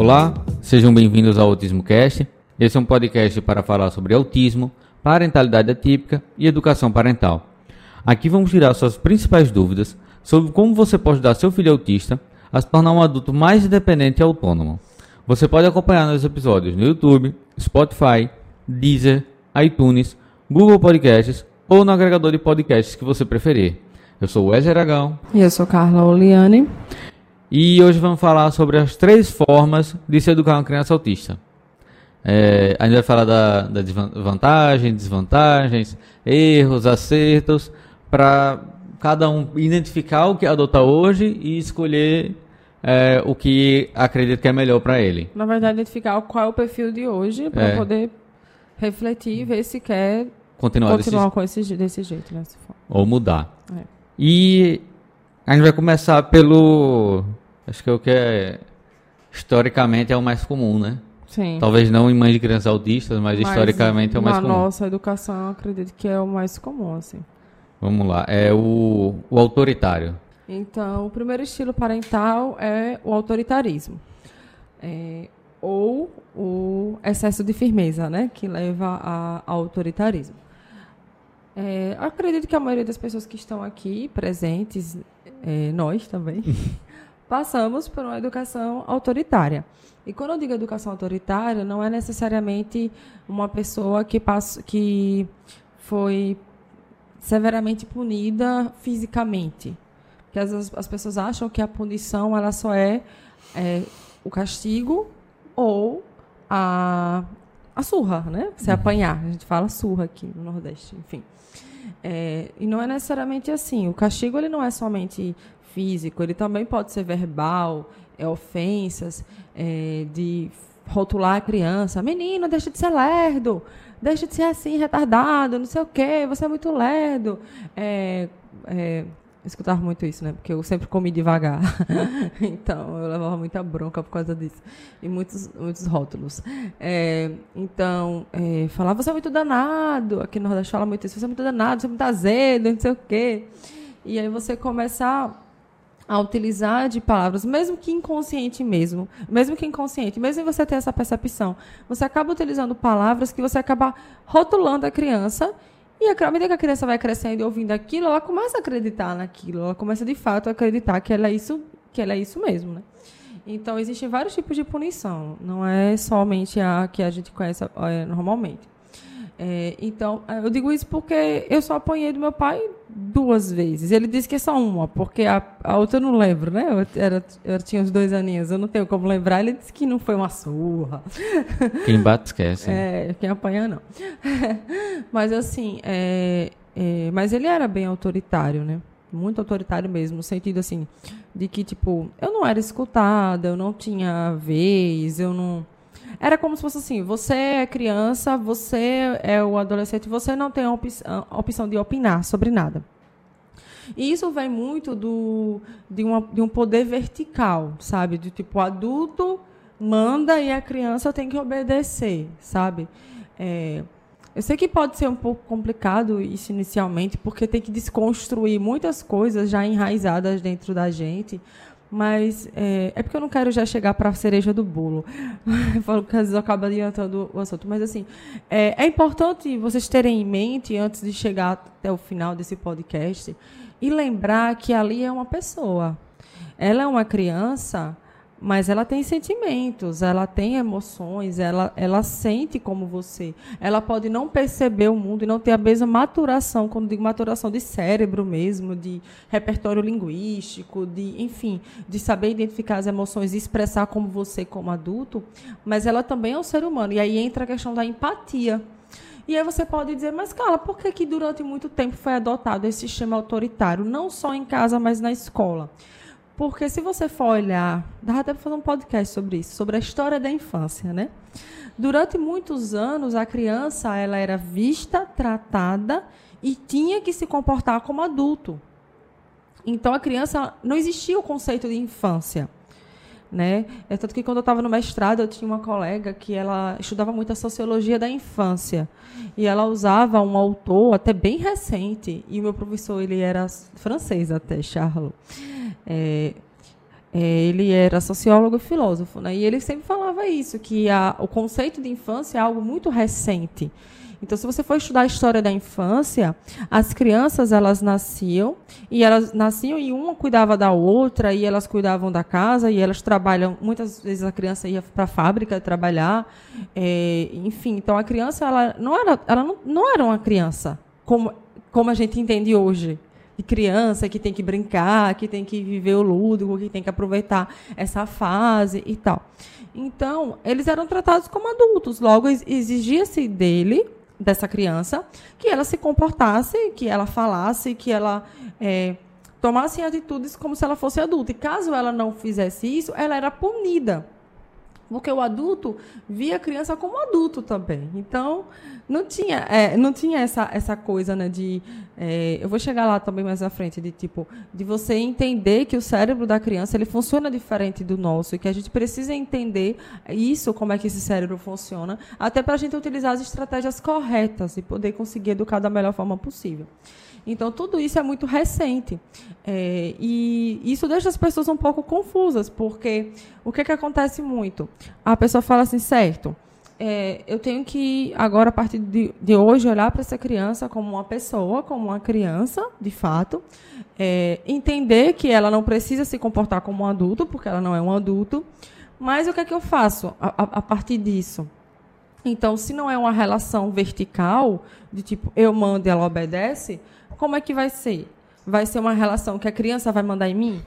Olá, sejam bem-vindos ao Autismo Cast. Esse é um podcast para falar sobre autismo, parentalidade atípica e educação parental. Aqui vamos tirar suas principais dúvidas sobre como você pode ajudar seu filho autista a se tornar um adulto mais independente e autônomo. Você pode acompanhar nos episódios no YouTube, Spotify, Deezer, iTunes, Google Podcasts ou no agregador de podcasts que você preferir. Eu sou Wesley Aragão. E eu sou Carla Oliane. E hoje vamos falar sobre as três formas de se educar uma criança autista. É, a gente vai falar da, da vantagens, desvantagens, erros, acertos, para cada um identificar o que adotar hoje e escolher é, o que acredita que é melhor para ele. Na verdade, identificar qual é o perfil de hoje para é. poder refletir e ver se quer continuar, continuar desse, com esse, desse jeito. Né, ou mudar. É. E a gente vai começar pelo. Acho que é o que é. Historicamente é o mais comum, né? Sim. Talvez não em mães de crianças autistas, mas, mas historicamente é o mais comum. Na nossa educação, acredito que é o mais comum, assim. Vamos lá. É o, o autoritário. Então, o primeiro estilo parental é o autoritarismo. É, ou o excesso de firmeza, né? Que leva a, ao autoritarismo. É, acredito que a maioria das pessoas que estão aqui presentes, é, nós também, passamos por uma educação autoritária. E quando eu digo educação autoritária, não é necessariamente uma pessoa que, passa, que foi severamente punida fisicamente. Porque as, as pessoas acham que a punição ela só é, é o castigo ou a, a surra, né? Você uhum. apanhar. A gente fala surra aqui no Nordeste, enfim. É, e não é necessariamente assim. O castigo ele não é somente físico, ele também pode ser verbal, é ofensas, é, de rotular a criança. Menino, deixa de ser lerdo, deixa de ser assim, retardado, não sei o quê, você é muito lerdo. É, é, escutava muito isso, né? Porque eu sempre comi devagar. então, eu levava muita bronca por causa disso. E muitos, muitos rótulos. É, então, é, falava, você é muito danado. Aqui no Nordeste fala muito isso. Você é muito danado, você é muito azedo, não sei o quê. E aí você começa a utilizar de palavras, mesmo que inconsciente mesmo, mesmo que inconsciente, mesmo você ter essa percepção, você acaba utilizando palavras que você acaba rotulando a criança e à medida que a criança vai crescendo e ouvindo aquilo, ela começa a acreditar naquilo, ela começa de fato a acreditar que ela é isso, que ela é isso mesmo, né? Então existem vários tipos de punição, não é somente a que a gente conhece é, normalmente. É, então, é, eu digo isso porque eu só apanhei do meu pai duas vezes. Ele disse que é só uma, porque a, a outra eu não lembro, né? Eu, era, eu tinha uns dois aninhos, eu não tenho como lembrar. Ele disse que não foi uma surra. Quem bate esquece. É, quem apanha não. mas assim, é, é, mas ele era bem autoritário, né? Muito autoritário mesmo, no sentido assim, de que, tipo, eu não era escutada, eu não tinha vez, eu não era como se fosse assim: você é criança, você é o adolescente, você não tem a opção, opção de opinar sobre nada. E isso vem muito do, de, uma, de um poder vertical, sabe? De tipo, adulto manda e a criança tem que obedecer, sabe? É, eu sei que pode ser um pouco complicado isso inicialmente, porque tem que desconstruir muitas coisas já enraizadas dentro da gente, mas é, é, porque eu não quero já chegar para a cereja do bolo. Eu falo que às vezes eu acabo adiantando o assunto. Mas, assim, é, é, importante vocês terem em mente, antes de chegar até o final desse podcast, e lembrar que ali é uma pessoa. Ela é uma criança mas ela tem sentimentos, ela tem emoções, ela, ela sente como você. Ela pode não perceber o mundo e não ter a mesma maturação, quando digo maturação de cérebro mesmo, de repertório linguístico, de, enfim, de saber identificar as emoções e expressar como você como adulto, mas ela também é um ser humano. E aí entra a questão da empatia. E aí você pode dizer, mas Carla, por que, que durante muito tempo foi adotado esse sistema autoritário, não só em casa, mas na escola? Porque se você for olhar, dá até para fazer um podcast sobre isso, sobre a história da infância, né? Durante muitos anos, a criança ela era vista, tratada e tinha que se comportar como adulto. Então, a criança não existia o conceito de infância. Né? É tanto que quando eu estava no mestrado, eu tinha uma colega que ela estudava muito a sociologia da infância. E ela usava um autor até bem recente, e o meu professor ele era francês até, Charles. É, é, ele era sociólogo e filósofo, né? E ele sempre falava isso, que a, o conceito de infância é algo muito recente. Então, se você for estudar a história da infância, as crianças elas nasciam e elas nasciam e uma cuidava da outra e elas cuidavam da casa e elas trabalham. Muitas vezes a criança ia para a fábrica trabalhar, é, enfim. Então a criança ela não era, ela não, não era uma criança como como a gente entende hoje de criança que tem que brincar, que tem que viver o lúdico, que tem que aproveitar essa fase e tal. Então, eles eram tratados como adultos, logo exigia-se dele dessa criança, que ela se comportasse, que ela falasse, que ela é, tomasse atitudes como se ela fosse adulta. E caso ela não fizesse isso, ela era punida. Porque o adulto via a criança como adulto também. Então, não tinha, é, não tinha essa, essa coisa né, de. É, eu vou chegar lá também mais à frente, de tipo, de você entender que o cérebro da criança ele funciona diferente do nosso e que a gente precisa entender isso, como é que esse cérebro funciona, até para a gente utilizar as estratégias corretas e poder conseguir educar da melhor forma possível. Então, tudo isso é muito recente. É, e isso deixa as pessoas um pouco confusas, porque o que, que acontece muito? A pessoa fala assim, certo, é, eu tenho que, agora, a partir de, de hoje, olhar para essa criança como uma pessoa, como uma criança, de fato, é, entender que ela não precisa se comportar como um adulto, porque ela não é um adulto, mas o que é que eu faço a, a, a partir disso? Então, se não é uma relação vertical, de tipo, eu mando e ela obedece, como é que vai ser? Vai ser uma relação que a criança vai mandar em mim?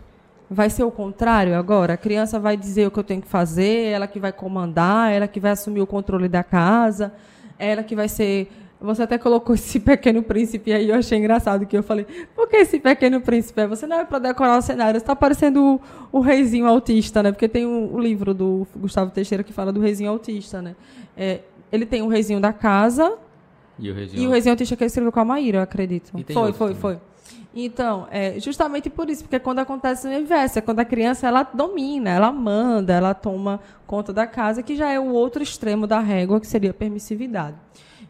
Vai ser o contrário agora? A criança vai dizer o que eu tenho que fazer, ela que vai comandar, ela que vai assumir o controle da casa, ela que vai ser. Você até colocou esse pequeno príncipe aí, eu achei engraçado que eu falei, por que esse pequeno príncipe? Você não é para decorar o cenário, você está parecendo o, o, reizinho autista, né? Porque tem o, o, livro do Gustavo Teixeira que fala do reizinho autista, né? É, ele tem o reizinho da casa, e o Região, e o Região Autista que escreveu com a Maíra, eu acredito. Foi, foi, foi. Então, é justamente por isso, porque quando acontece o inverso, é quando a criança ela domina, ela manda, ela toma conta da casa, que já é o outro extremo da régua, que seria a permissividade.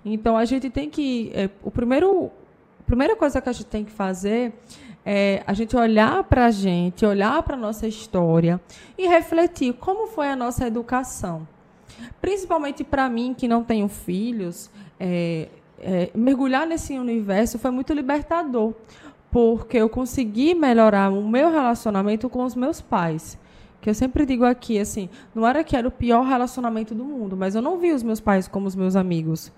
Então, a gente tem que. É, o primeiro, a primeira coisa que a gente tem que fazer é a gente olhar para a gente, olhar para a nossa história e refletir como foi a nossa educação. Principalmente para mim, que não tenho filhos, é, é, mergulhar nesse universo foi muito libertador, porque eu consegui melhorar o meu relacionamento com os meus pais. Que eu sempre digo aqui, assim, não era que era o pior relacionamento do mundo, mas eu não vi os meus pais como os meus amigos.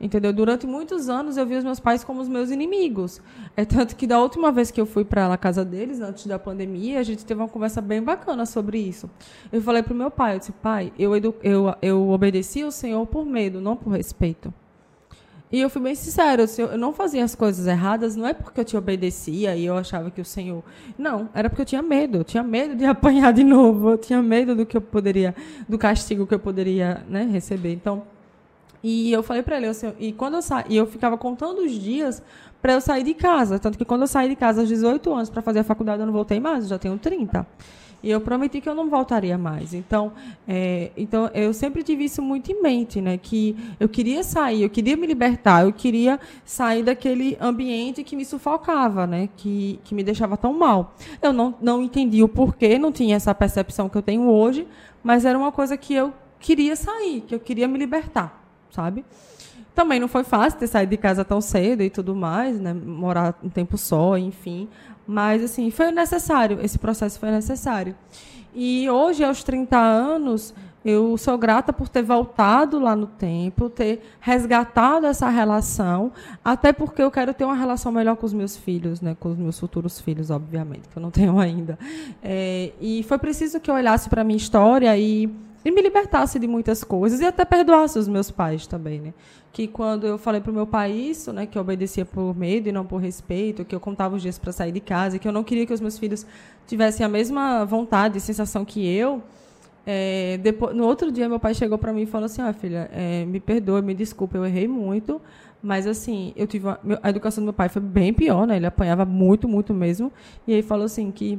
Entendeu? Durante muitos anos eu vi os meus pais como os meus inimigos. É tanto que da última vez que eu fui para a casa deles, antes da pandemia, a gente teve uma conversa bem bacana sobre isso. Eu falei para o meu pai, eu disse, pai, eu, eu, eu obedeci ao Senhor por medo, não por respeito. E eu fui bem sincera, eu não fazia as coisas erradas, não é porque eu te obedecia e eu achava que o Senhor. Não, era porque eu tinha medo. Eu tinha medo de apanhar de novo. Eu tinha medo do que eu poderia, do castigo que eu poderia né, receber. Então, e eu falei para ele, eu, e quando eu sa... e eu ficava contando os dias para eu sair de casa. Tanto que quando eu saí de casa aos 18 anos para fazer a faculdade, eu não voltei mais, eu já tenho 30. E eu prometi que eu não voltaria mais. Então, é, então eu sempre tive isso muito em mente, né? Que eu queria sair, eu queria me libertar, eu queria sair daquele ambiente que me sufocava, né? Que, que me deixava tão mal. Eu não, não entendi o porquê, não tinha essa percepção que eu tenho hoje, mas era uma coisa que eu queria sair, que eu queria me libertar, sabe? Também não foi fácil ter saído de casa tão cedo e tudo mais, né? Morar um tempo só, enfim. Mas, assim, foi necessário, esse processo foi necessário. E hoje, aos 30 anos, eu sou grata por ter voltado lá no tempo, ter resgatado essa relação, até porque eu quero ter uma relação melhor com os meus filhos, né, com os meus futuros filhos, obviamente, que eu não tenho ainda. É, e foi preciso que eu olhasse para a minha história e, e me libertasse de muitas coisas e até perdoasse os meus pais também, né? que quando eu falei para o meu pai isso, né, que eu obedecia por medo e não por respeito, que eu contava os dias para sair de casa, que eu não queria que os meus filhos tivessem a mesma vontade e sensação que eu, é, depois, no outro dia meu pai chegou para mim e falou assim, ah, filha, é, me perdoe, me desculpe, eu errei muito, mas assim, eu tive uma, a educação do meu pai foi bem pior, né? Ele apanhava muito, muito mesmo, e aí falou assim que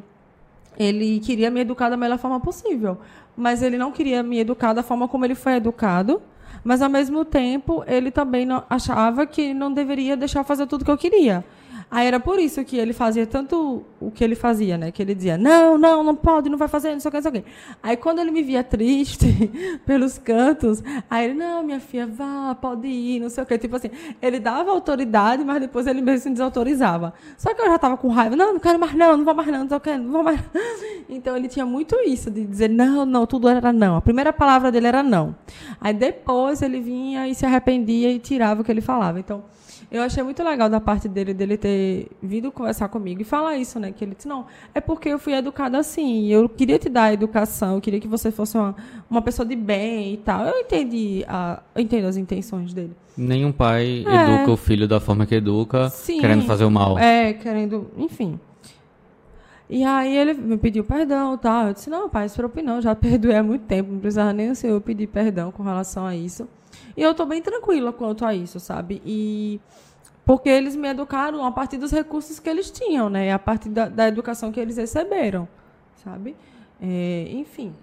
ele queria me educar da melhor forma possível, mas ele não queria me educar da forma como ele foi educado mas, ao mesmo tempo, ele também não, achava que não deveria deixar fazer tudo que eu queria. Aí era por isso que ele fazia tanto o que ele fazia, né? Que ele dizia, não, não, não pode, não vai fazer, não sei o que, não sei o que. Aí quando ele me via triste pelos cantos, aí ele, não, minha filha, vá, pode ir, não sei o que. Tipo assim, ele dava autoridade, mas depois ele mesmo se desautorizava. Só que eu já estava com raiva, não, não quero mais não, não vou mais não, não sei o que, não vou mais. Então ele tinha muito isso, de dizer, não, não, tudo era não. A primeira palavra dele era não. Aí depois ele vinha e se arrependia e tirava o que ele falava. Então, eu achei muito legal da parte dele, dele ter vindo conversar comigo e falar isso, né? Que ele disse, não, é porque eu fui educada assim, eu queria te dar a educação, eu queria que você fosse uma, uma pessoa de bem e tal. Eu entendi, a, eu entendo as intenções dele. Nenhum pai é. educa o filho da forma que educa, Sim, querendo fazer o mal. É, querendo, enfim. E aí ele me pediu perdão e tal. Eu disse, não, pai, preocupe não, já perdoei há muito tempo, não precisava nem o senhor pedir perdão com relação a isso. E eu estou bem tranquila quanto a isso, sabe? E porque eles me educaram a partir dos recursos que eles tinham, né? A partir da, da educação que eles receberam, sabe? É, enfim.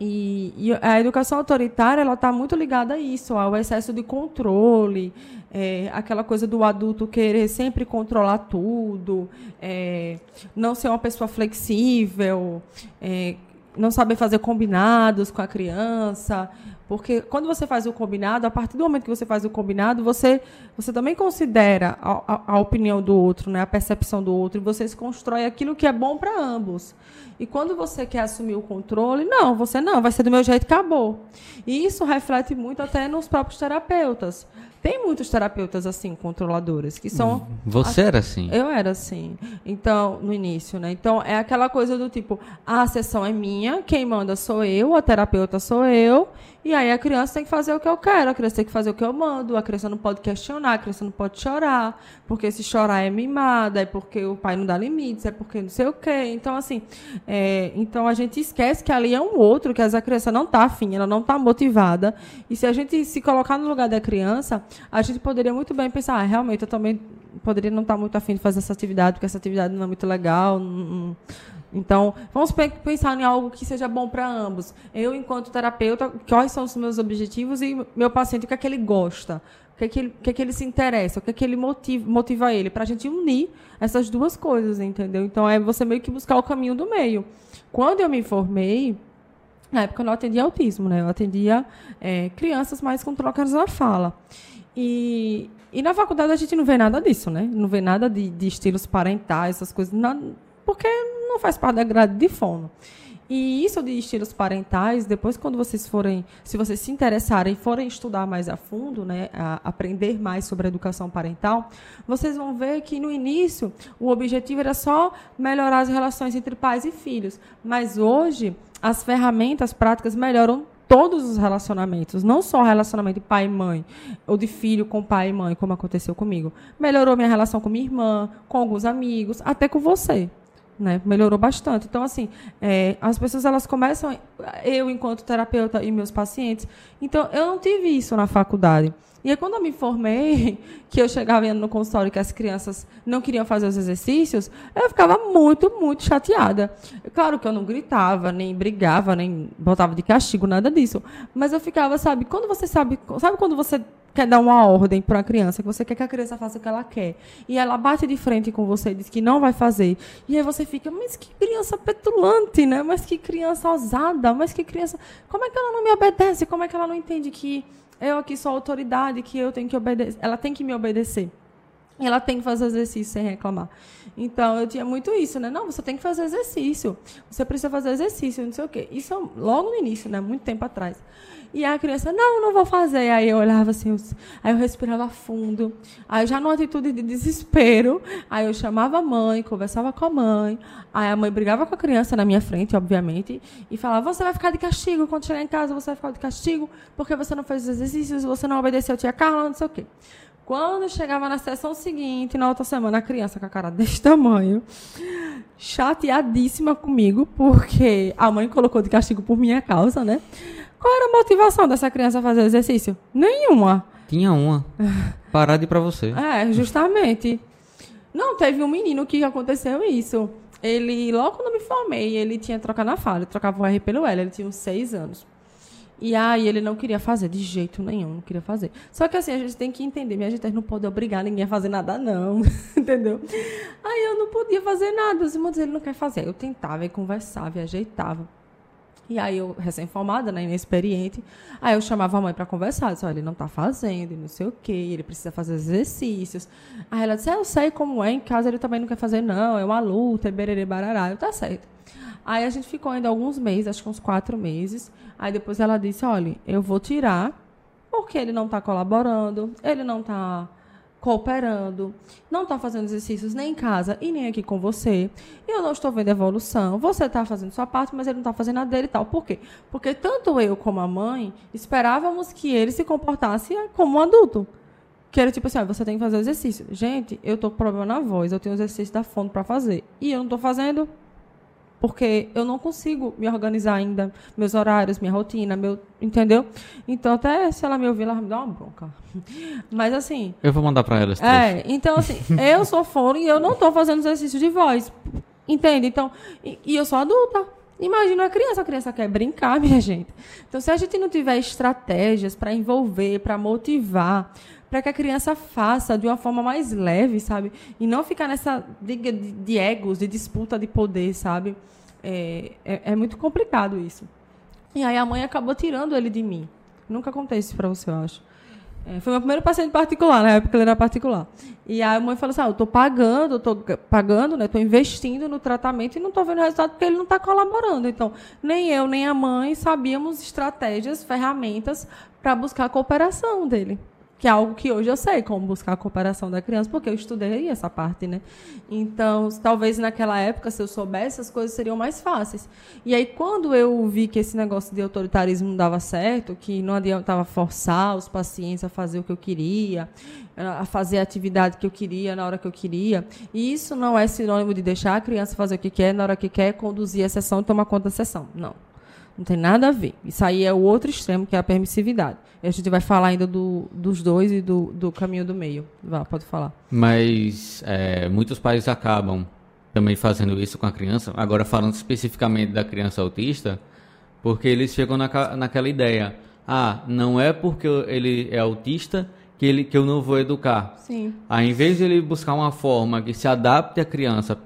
E, e, a educação autoritária ela está muito ligada a isso, ao excesso de controle, é, aquela coisa do adulto querer sempre controlar tudo, é, não ser uma pessoa flexível, é, não saber fazer combinados com a criança, porque quando você faz o combinado, a partir do momento que você faz o combinado, você, você também considera a, a, a opinião do outro, né, a percepção do outro, e você se constrói aquilo que é bom para ambos. E quando você quer assumir o controle, não, você não, vai ser do meu jeito, acabou. E isso reflete muito até nos próprios terapeutas. Tem muitos terapeutas assim, controladores, que são. Você era assim? Eu era assim. Então, no início, né? Então, é aquela coisa do tipo: a sessão é minha, quem manda sou eu, a terapeuta sou eu, e aí a criança tem que fazer o que eu quero, a criança tem que fazer o que eu mando, a criança não pode questionar, a criança não pode chorar, porque se chorar é mimada, é porque o pai não dá limites, é porque não sei o quê. Então, assim, é, então a gente esquece que ali é um outro, que a criança não está afim, ela não está motivada. E se a gente se colocar no lugar da criança, a gente poderia muito bem pensar, ah, realmente, eu também poderia não estar tá muito afim de fazer essa atividade, porque essa atividade não é muito legal, então, vamos pensar em algo que seja bom para ambos. Eu, enquanto terapeuta, quais são os meus objetivos e meu paciente, o que é que ele gosta, o que é que ele, que é que ele se interessa, o que é que ele motiva, motiva ele, para a gente unir essas duas coisas, entendeu? Então, é você meio que buscar o caminho do meio. Quando eu me formei, na época eu não atendia autismo, né? Eu atendia é, crianças mais com trocas na fala. E, e na faculdade a gente não vê nada disso, né? Não vê nada de, de estilos parentais, essas coisas, porque não faz parte da grade de fono. E isso de estilos parentais, depois quando vocês forem, se vocês se interessarem forem estudar mais a fundo, né, a aprender mais sobre a educação parental, vocês vão ver que no início o objetivo era só melhorar as relações entre pais e filhos, mas hoje as ferramentas práticas melhoram todos os relacionamentos, não só o relacionamento de pai e mãe, ou de filho com pai e mãe, como aconteceu comigo. Melhorou minha relação com minha irmã, com alguns amigos, até com você né? Melhorou bastante. Então, assim, é, as pessoas elas começam, eu enquanto terapeuta e meus pacientes, então eu não tive isso na faculdade. E aí, quando eu me formei, que eu chegava indo no consultório que as crianças não queriam fazer os exercícios, eu ficava muito, muito chateada. Claro que eu não gritava, nem brigava, nem botava de castigo, nada disso. Mas eu ficava, sabe, quando você sabe, sabe quando você quer dar uma ordem para uma criança, que você quer que a criança faça o que ela quer, e ela bate de frente com você e diz que não vai fazer, e aí você fica, mas que criança petulante, né? Mas que criança ousada, mas que criança. Como é que ela não me obedece? Como é que ela não entende que eu aqui sou autoridade, que eu tenho que obedecer, ela tem que me obedecer? Ela tem que fazer exercício sem reclamar. Então, eu tinha muito isso, né? Não, você tem que fazer exercício. Você precisa fazer exercício, não sei o quê. Isso logo no início, né? Muito tempo atrás. E a criança, não, não vou fazer. Aí eu olhava assim, aí eu respirava fundo. Aí já numa atitude de desespero, aí eu chamava a mãe, conversava com a mãe. Aí a mãe brigava com a criança na minha frente, obviamente, e falava: Você vai ficar de castigo quando chegar em casa, você vai ficar de castigo porque você não fez os exercícios, você não obedeceu a tia Carla, não sei o quê. Quando chegava na sessão seguinte, na outra semana, a criança com a cara desse tamanho, chateadíssima comigo, porque a mãe colocou de castigo por minha causa, né? Qual era a motivação dessa criança fazer exercício? Nenhuma. Tinha uma. Parar de ir pra você. É, justamente. Não, teve um menino que aconteceu isso. Ele, logo quando eu me formei, ele tinha trocado na fala. Ele trocava o R pelo L. Ele tinha uns seis anos. E aí ele não queria fazer, de jeito nenhum, não queria fazer. Só que assim, a gente tem que entender, minha gente não pode obrigar ninguém a fazer nada, não. Entendeu? Aí eu não podia fazer nada. Os irmãos ele não quer fazer. Eu tentava, e conversava, e ajeitava. E aí eu, recém-formada, né, inexperiente, aí eu chamava a mãe para conversar, disse, olha, ele não está fazendo, não sei o quê, ele precisa fazer exercícios. Aí ela disse, eu sei como é, em casa ele também não quer fazer não, é uma luta, é bererê barará, eu, tá certo. Aí a gente ficou ainda alguns meses, acho que uns quatro meses, aí depois ela disse, olha, eu vou tirar, porque ele não está colaborando, ele não está cooperando, não está fazendo exercícios nem em casa e nem aqui com você. Eu não estou vendo evolução. Você está fazendo sua parte, mas ele não está fazendo a dele e tal. Por quê? Porque tanto eu como a mãe esperávamos que ele se comportasse como um adulto. Que era tipo assim, ah, você tem que fazer exercício. Gente, eu tô com problema na voz, eu tenho exercício da fonte para fazer. E eu não estou fazendo, porque eu não consigo me organizar ainda, meus horários, minha rotina, meu, entendeu? Então até se ela me ouvir, ela me dar uma bronca. Mas assim, Eu vou mandar para ela esse é, trecho. então assim, eu sou fone e eu não estou fazendo exercício de voz. Entende? Então, e, e eu sou adulta. Imagina uma criança, a criança quer brincar, minha gente. Então, se a gente não tiver estratégias para envolver, para motivar, para que a criança faça de uma forma mais leve, sabe? E não ficar nessa de, de, de egos, de disputa de poder, sabe? É, é, é, muito complicado isso. E aí a mãe acabou tirando ele de mim. Nunca contei isso para você, eu acho. É, foi meu primeiro paciente particular, na época ele era particular. E a mãe falou assim: ah, eu estou pagando, estou pagando, né? Estou investindo no tratamento e não estou vendo resultado porque ele não está colaborando. Então, nem eu, nem a mãe sabíamos estratégias, ferramentas para buscar a cooperação dele que é algo que hoje eu sei como buscar a cooperação da criança, porque eu estudei essa parte, né? Então, talvez naquela época, se eu soubesse, as coisas seriam mais fáceis. E aí, quando eu vi que esse negócio de autoritarismo não dava certo, que não adiantava forçar os pacientes a fazer o que eu queria, a fazer a atividade que eu queria na hora que eu queria, e isso não é sinônimo de deixar a criança fazer o que quer na hora que quer, conduzir a sessão e tomar conta da sessão. Não. Não tem nada a ver. Isso aí é o outro extremo, que é a permissividade. E a gente vai falar ainda do, dos dois e do, do caminho do meio. Vá, pode falar. Mas é, muitos pais acabam também fazendo isso com a criança. Agora, falando especificamente da criança autista, porque eles chegam na, naquela ideia: ah, não é porque ele é autista que, ele, que eu não vou educar. Sim. Aí, em vez de ele buscar uma forma que se adapte à criança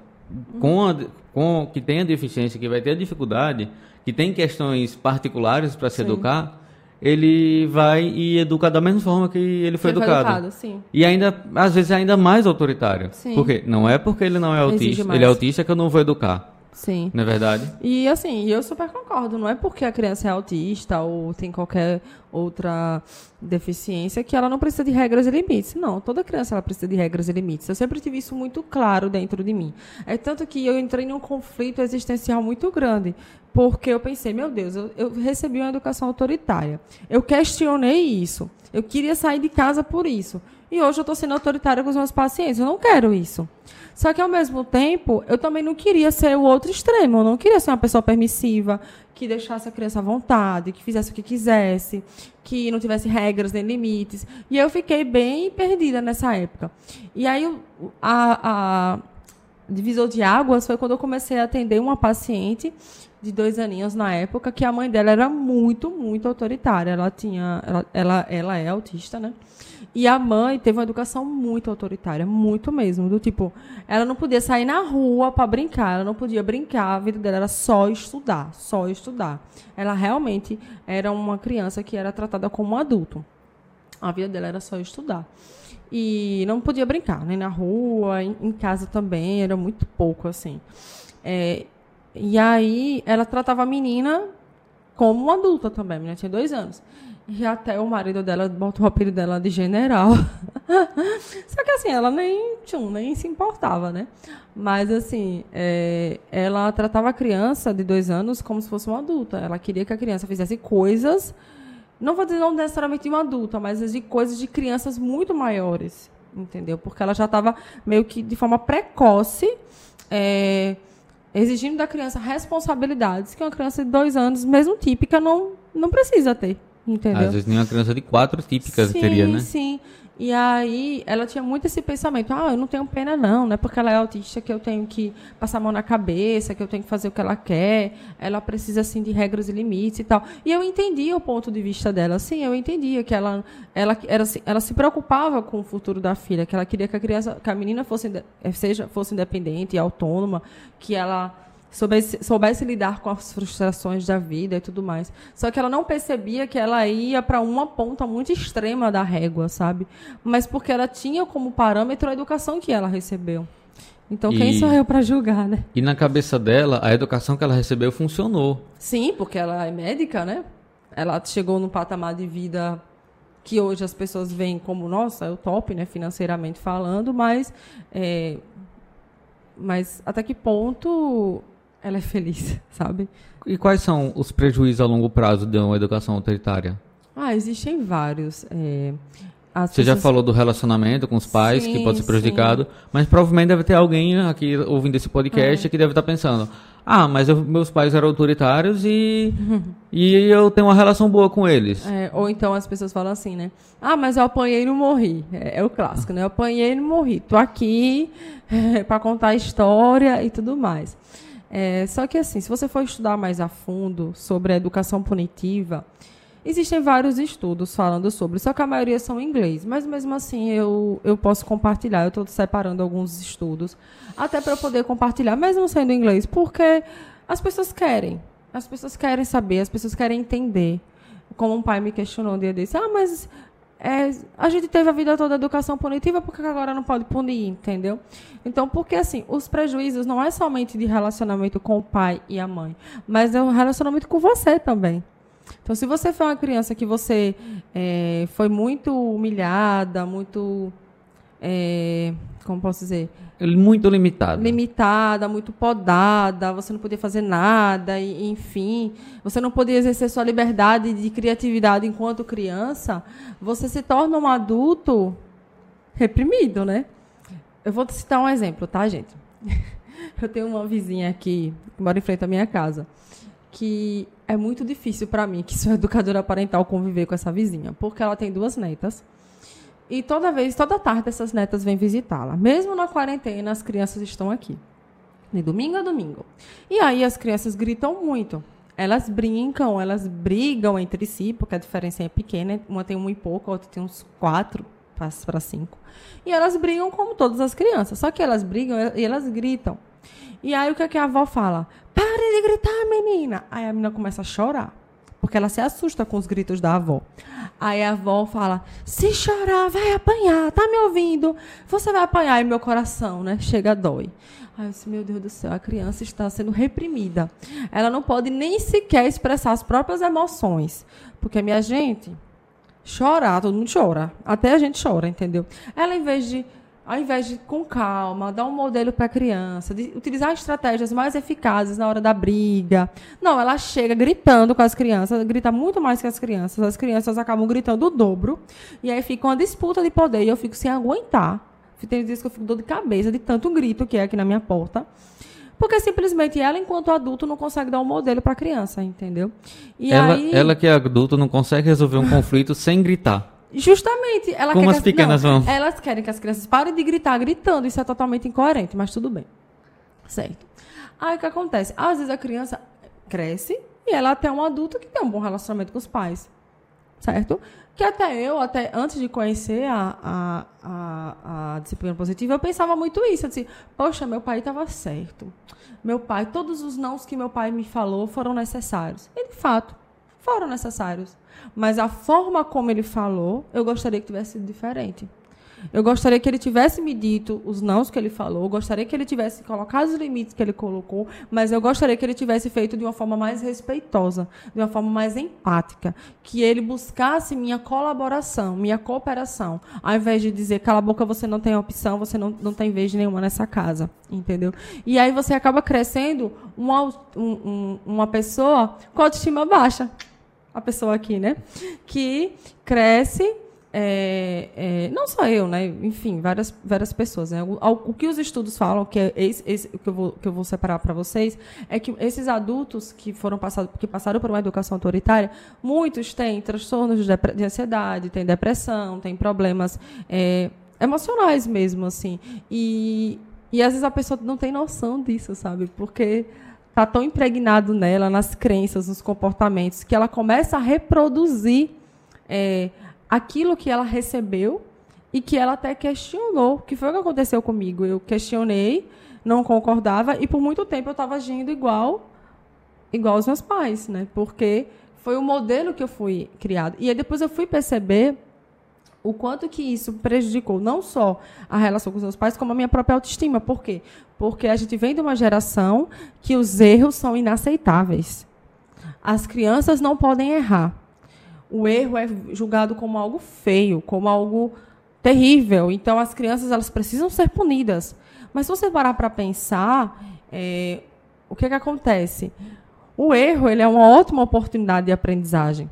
com, a, com que tenha deficiência, que vai ter dificuldade, que tem questões particulares para se Sim. educar, ele vai e educa da mesma forma que ele foi, foi educado. educado sim. E ainda, às vezes, ainda mais autoritário. Sim. Porque não é porque ele não é autista, ele é autista que eu não vou educar. Sim. É verdade? E assim, eu super concordo. Não é porque a criança é autista ou tem qualquer outra deficiência que ela não precisa de regras e limites. Não, toda criança ela precisa de regras e limites. Eu sempre tive isso muito claro dentro de mim. É tanto que eu entrei num conflito existencial muito grande. Porque eu pensei, meu Deus, eu, eu recebi uma educação autoritária. Eu questionei isso. Eu queria sair de casa por isso. E hoje eu estou sendo autoritária com os meus pacientes. Eu não quero isso. Só que, ao mesmo tempo, eu também não queria ser o outro extremo. Eu não queria ser uma pessoa permissiva, que deixasse a criança à vontade, que fizesse o que quisesse, que não tivesse regras nem limites. E eu fiquei bem perdida nessa época. E aí, a, a de águas foi quando eu comecei a atender uma paciente de dois aninhos na época, que a mãe dela era muito, muito autoritária. Ela tinha. Ela, ela, ela é autista, né? E a mãe teve uma educação muito autoritária, muito mesmo. Do tipo, ela não podia sair na rua para brincar, ela não podia brincar, a vida dela era só estudar, só estudar. Ela realmente era uma criança que era tratada como um adulto. A vida dela era só estudar. E não podia brincar, nem na rua, em, casa também, era muito pouco, assim. É, e aí ela tratava a menina como uma adulta também, a menina tinha dois anos. E até o marido dela botou o apelido dela de general. Só que assim, ela nem, tchum, nem se importava, né? Mas assim, é, ela tratava a criança de dois anos como se fosse uma adulta. Ela queria que a criança fizesse coisas, não vou dizer não necessariamente de uma adulta, mas de coisas de crianças muito maiores, entendeu? Porque ela já estava meio que de forma precoce. É, exigindo da criança responsabilidades que uma criança de dois anos, mesmo típica, não, não precisa ter entendeu? Às vezes nem uma criança de quatro típicas sim, teria, né? Sim, E aí ela tinha muito esse pensamento, ah, eu não tenho pena não, não é porque ela é autista que eu tenho que passar a mão na cabeça, que eu tenho que fazer o que ela quer, ela precisa assim de regras e limites e tal. E eu entendia o ponto de vista dela, sim, eu entendia que ela ela era ela se preocupava com o futuro da filha, que ela queria que a criança, que a menina fosse seja fosse independente e autônoma, que ela soubesse, soubesse lidar com as frustrações da vida e tudo mais. Só que ela não percebia que ela ia para uma ponta muito extrema da régua, sabe? Mas porque ela tinha como parâmetro a educação que ela recebeu. Então, quem e, sou eu para julgar, né? E na cabeça dela, a educação que ela recebeu funcionou. Sim, porque ela é médica, né? Ela chegou num patamar de vida que hoje as pessoas veem como, nossa, é o top, né, financeiramente falando, mas, é, mas até que ponto ela é feliz, sabe? E quais são os prejuízos a longo prazo de uma educação autoritária? Ah, existem vários. É, Você pessoas... já falou do relacionamento com os pais, sim, que pode ser prejudicado, sim. mas provavelmente deve ter alguém aqui ouvindo esse podcast é. que deve estar pensando: ah, mas eu, meus pais eram autoritários e, e eu tenho uma relação boa com eles. É, ou então as pessoas falam assim, né? Ah, mas eu apanhei e não morri. É, é o clássico, né? Eu apanhei e não morri. Tô aqui é, para contar a história e tudo mais. É, só que, assim, se você for estudar mais a fundo sobre a educação punitiva, existem vários estudos falando sobre, só que a maioria são em inglês. Mas, mesmo assim, eu, eu posso compartilhar. Eu estou separando alguns estudos, até para poder compartilhar, mesmo sendo em inglês, porque as pessoas querem. As pessoas querem saber, as pessoas querem entender. Como um pai me questionou um dia desse, ah, mas é, a gente teve a vida toda educação punitiva, porque agora não pode punir, entendeu? Então, porque assim, os prejuízos não é somente de relacionamento com o pai e a mãe, mas é um relacionamento com você também. Então, se você foi uma criança que você é, foi muito humilhada, muito. É, como posso dizer? Muito limitada. Limitada, muito podada, você não podia fazer nada, enfim. Você não podia exercer sua liberdade de criatividade enquanto criança. Você se torna um adulto reprimido, né? Eu vou citar um exemplo, tá, gente? Eu tenho uma vizinha aqui, que mora em frente à minha casa, que é muito difícil para mim, que sou educadora parental, conviver com essa vizinha, porque ela tem duas netas e toda vez, toda tarde, essas netas vêm visitá-la. Mesmo na quarentena, as crianças estão aqui. De domingo a domingo. E aí as crianças gritam muito. Elas brincam, elas brigam entre si, porque a diferença é pequena. Uma tem um e pouco, a outra tem uns quatro para cinco. E elas brigam como todas as crianças. Só que elas brigam e elas gritam. E aí o que, é que a avó fala? Pare de gritar, menina! Aí a menina começa a chorar. Porque ela se assusta com os gritos da avó. Aí a avó fala: se chorar, vai apanhar, tá me ouvindo? Você vai apanhar e meu coração, né? Chega, dói. Aí eu disse, meu Deus do céu, a criança está sendo reprimida. Ela não pode nem sequer expressar as próprias emoções. Porque, minha gente, chorar, todo mundo chora. Até a gente chora, entendeu? Ela, em vez de ao invés de, com calma, dar um modelo para a criança, de utilizar estratégias mais eficazes na hora da briga. Não, ela chega gritando com as crianças, grita muito mais que as crianças. As crianças acabam gritando o dobro. E aí fica uma disputa de poder e eu fico sem aguentar. Tem dias que eu fico dor de cabeça de tanto grito que é aqui na minha porta. Porque simplesmente ela, enquanto adulto, não consegue dar um modelo para a criança, entendeu? E ela, aí... ela que é adulto não consegue resolver um conflito sem gritar. Justamente. Ela Como quer as pequenas não, vão? Elas querem que as crianças parem de gritar gritando. Isso é totalmente incoerente, mas tudo bem. Certo. Aí o que acontece? Às vezes a criança cresce e ela até um adulto que tem um bom relacionamento com os pais. Certo? Que até eu, até antes de conhecer a, a, a, a disciplina positiva, eu pensava muito isso. Eu disse, poxa, meu pai estava certo. Meu pai, todos os nãos que meu pai me falou foram necessários. E de fato, foram necessários. Mas a forma como ele falou, eu gostaria que tivesse sido diferente. Eu gostaria que ele tivesse me dito os nãos que ele falou, eu gostaria que ele tivesse colocado os limites que ele colocou, mas eu gostaria que ele tivesse feito de uma forma mais respeitosa, de uma forma mais empática, que ele buscasse minha colaboração, minha cooperação, ao invés de dizer, cala a boca, você não tem opção, você não, não tem vez nenhuma nessa casa, entendeu? E aí você acaba crescendo uma, um, uma pessoa com autoestima baixa a pessoa aqui, né? Que cresce é, é, não só eu, né? Enfim, várias, várias pessoas. Né? O, o, que os estudos falam, que é esse, esse que, eu vou, que eu vou separar para vocês, é que esses adultos que foram passados, que passaram por uma educação autoritária, muitos têm transtornos de, de ansiedade, têm depressão, têm problemas é, emocionais mesmo, assim. E, e às vezes a pessoa não tem noção disso, sabe? Porque está tão impregnado nela, nas crenças, nos comportamentos, que ela começa a reproduzir é, aquilo que ela recebeu e que ela até questionou, que foi o que aconteceu comigo. Eu questionei, não concordava e por muito tempo eu estava agindo igual igual aos meus pais, né? Porque foi o modelo que eu fui criado. E aí depois eu fui perceber o quanto que isso prejudicou não só a relação com os meus pais, como a minha própria autoestima. Por quê? Porque a gente vem de uma geração que os erros são inaceitáveis. As crianças não podem errar o erro é julgado como algo feio, como algo terrível. Então, as crianças elas precisam ser punidas. Mas se você parar para pensar, é, o que, é que acontece? O erro ele é uma ótima oportunidade de aprendizagem.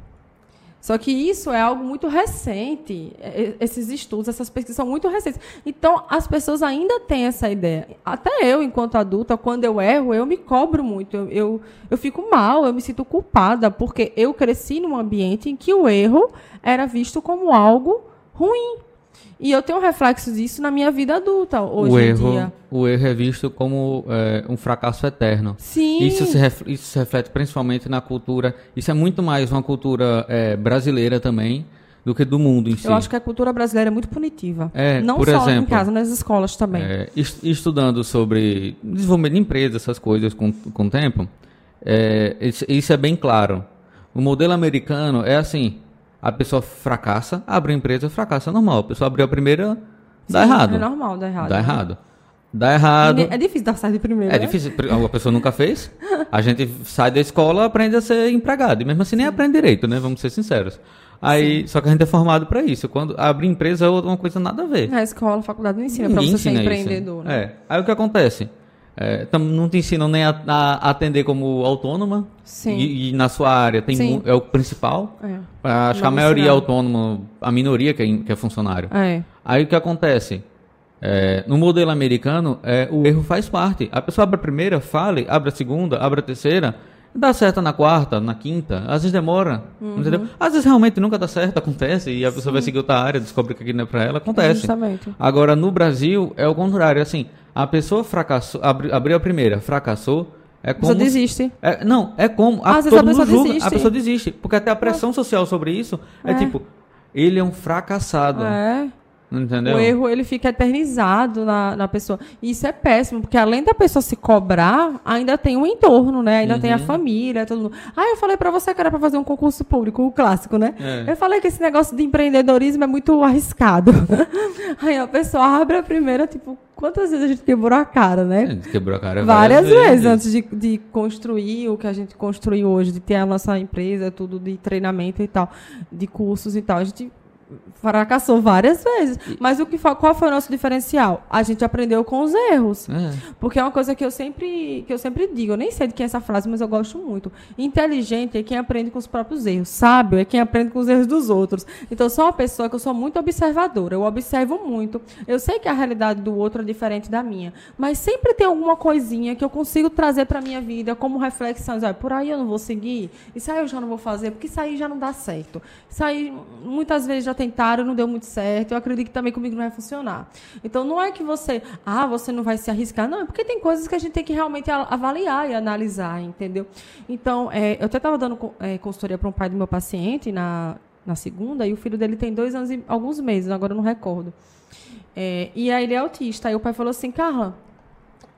Só que isso é algo muito recente. Esses estudos, essas pesquisas são muito recentes. Então, as pessoas ainda têm essa ideia. Até eu, enquanto adulta, quando eu erro, eu me cobro muito. Eu, eu, eu fico mal, eu me sinto culpada, porque eu cresci num ambiente em que o erro era visto como algo ruim. E eu tenho um reflexo disso na minha vida adulta hoje o em erro, dia. O erro é visto como é, um fracasso eterno. Sim. Isso se, reflete, isso se reflete principalmente na cultura. Isso é muito mais uma cultura é, brasileira também do que do mundo em si. Eu acho que a cultura brasileira é muito punitiva. É, Não por só exemplo, em casa, nas escolas também. É, estudando sobre desenvolvimento de empresas, essas coisas com, com o tempo, é, isso, isso é bem claro. O modelo americano é assim: a pessoa fracassa, abre a empresa, fracassa, é normal. A pessoa abriu a primeira, dá Sim, errado. É normal, dá errado. Dá errado. Dá errado. É difícil dar certo de primeira. É né? difícil, a pessoa nunca fez. A gente sai da escola, aprende a ser empregado. E mesmo assim nem aprende direito, né? Vamos ser sinceros. Aí, só que a gente é formado para isso. Quando abrir empresa é uma coisa nada a ver. A escola, a faculdade não ensina para você ser empreendedor. Né? É. Aí o que acontece? É, tam- não te ensinam nem a, a atender como autônoma. Sim. E, e na sua área tem Sim. mu- é o principal. É. Acho que a maioria é autônoma, a minoria que é, que é funcionário. É. Aí o que acontece? É, no modelo americano, é, o erro faz parte. A pessoa abre a primeira, fale, abre a segunda, abre a terceira, dá certo na quarta, na quinta, às vezes demora, Uhum. entendeu? Às vezes realmente nunca dá certo, acontece, e a pessoa vai seguir outra área, descobre que aquilo não é pra ela, acontece. Justamente. Agora, no Brasil, é o contrário, assim, a pessoa fracassou, abri- abriu a primeira, fracassou, é A como... pessoa desiste. É, não, é como. Às vezes todo a pessoa julga, desiste. A pessoa desiste. Porque até a pressão social sobre isso é, É. tipo, ele é um fracassado. É. Entendeu? O erro ele fica eternizado na, na pessoa. E isso é péssimo, porque além da pessoa se cobrar, ainda tem o entorno, né? Ainda tem a Uhum. família, todo mundo. Ah, eu falei pra você que era pra fazer um concurso público, o clássico, né? É. Eu falei que esse negócio de empreendedorismo é muito arriscado. Aí a pessoa abre a primeira, tipo, quantas vezes a gente quebrou a cara, né? É, Quebrou a cara Várias vezes antes de, de construir o que a gente construiu hoje, de ter a nossa empresa, tudo de treinamento e tal, de cursos e tal. A gente fracassou várias vezes. Mas o que qual foi o nosso diferencial? A gente aprendeu com os erros. É. Porque é uma coisa que eu sempre que eu sempre digo, eu nem sei de quem é essa frase, mas eu gosto muito. Inteligente é quem aprende com os próprios erros. Sábio é quem aprende com os erros dos outros. Então eu sou uma pessoa que eu sou muito observadora, eu observo muito. Eu sei que a realidade do outro é diferente da minha, mas sempre tem alguma coisinha que eu consigo trazer para minha vida como reflexões, olha, por aí eu não vou seguir, isso aí eu já não vou fazer, porque isso aí já não dá certo. Isso aí muitas vezes já tentaram, não deu muito certo. Eu acredito que também comigo não vai funcionar. Então não é que você, ah, você não vai se arriscar, não, é porque tem coisas que a gente tem que realmente avaliar e analisar, entendeu? Então, é, eu até estava dando é, consultoria para um pai do meu paciente na, na segunda, e o filho dele tem dois anos e alguns meses, agora eu não recordo. É, e aí ele é autista. Aí o pai falou assim, Carla,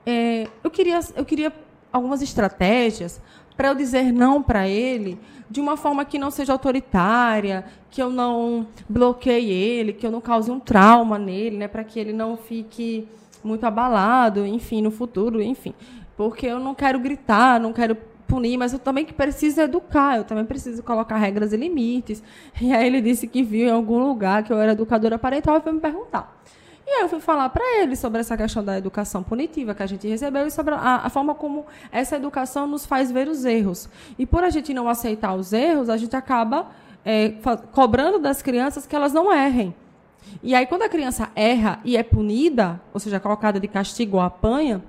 é, eu, queria, eu queria algumas estratégias para eu dizer não para ele de uma forma que não seja autoritária, que eu não bloqueie ele, que eu não cause um trauma nele, né, para que ele não fique muito abalado, enfim, no futuro, enfim. Porque eu não quero gritar, não quero punir, mas eu também que preciso educar, eu também preciso colocar regras e limites. E aí ele disse que viu em algum lugar que eu era educadora parental e foi me perguntar. E aí eu fui falar para ele sobre essa questão da educação punitiva que a gente recebeu e sobre a, a forma como essa educação nos faz ver os erros. E por a gente não aceitar os erros, a gente acaba é, cobrando das crianças que elas não errem. E aí, quando a criança erra e é punida, ou seja, colocada de castigo ou apanha,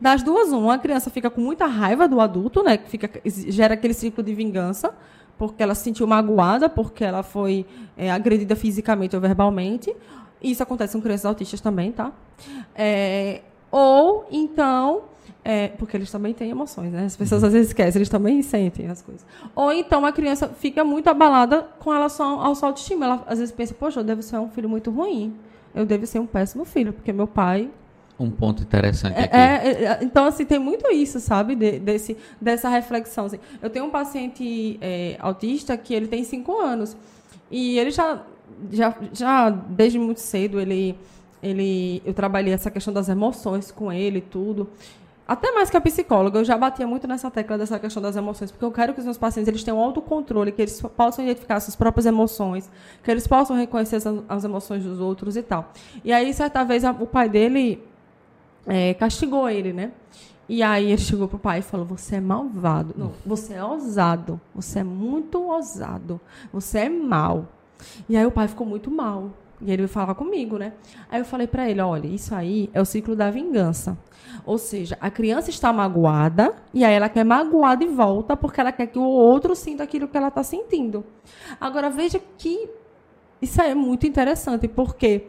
das duas, uma, a criança fica com muita raiva do adulto, né? Fica, gera aquele ciclo de vingança, porque ela se sentiu magoada, porque ela foi é, agredida fisicamente ou verbalmente. Isso acontece com crianças autistas também, tá? É, ou, então, é, porque eles também têm emoções, né? As pessoas às vezes esquecem, eles também sentem as coisas. Ou então a criança fica muito abalada com relação ao sua autoestima. Ela às vezes pensa, poxa, eu devo ser um filho muito ruim. Eu devo ser um péssimo filho, porque meu pai um ponto interessante é, aqui. É, é, então, assim, tem muito isso, sabe? De, desse, dessa reflexão. Assim. Eu tenho um paciente é, autista que ele tem cinco anos. E ele já, já, já desde muito cedo, ele, ele, eu trabalhei essa questão das emoções com ele e tudo. Até mais que a psicóloga, eu já batia muito nessa tecla dessa questão das emoções, porque eu quero que os meus pacientes eles tenham autocontrole, que eles possam identificar suas próprias emoções, que eles possam reconhecer as, as emoções dos outros e tal. E aí, certa vez, a, o pai dele é, castigou ele, né? E aí ele chegou pro pai e falou: Você é malvado. Não, você é ousado. Você é muito ousado. Você é mal. E aí o pai ficou muito mal. E ele falar comigo, né? Aí eu falei para ele: Olha, isso aí é o ciclo da vingança. Ou seja, a criança está magoada e aí ela quer magoar de volta porque ela quer que o outro sinta aquilo que ela está sentindo. Agora veja que isso é muito interessante porque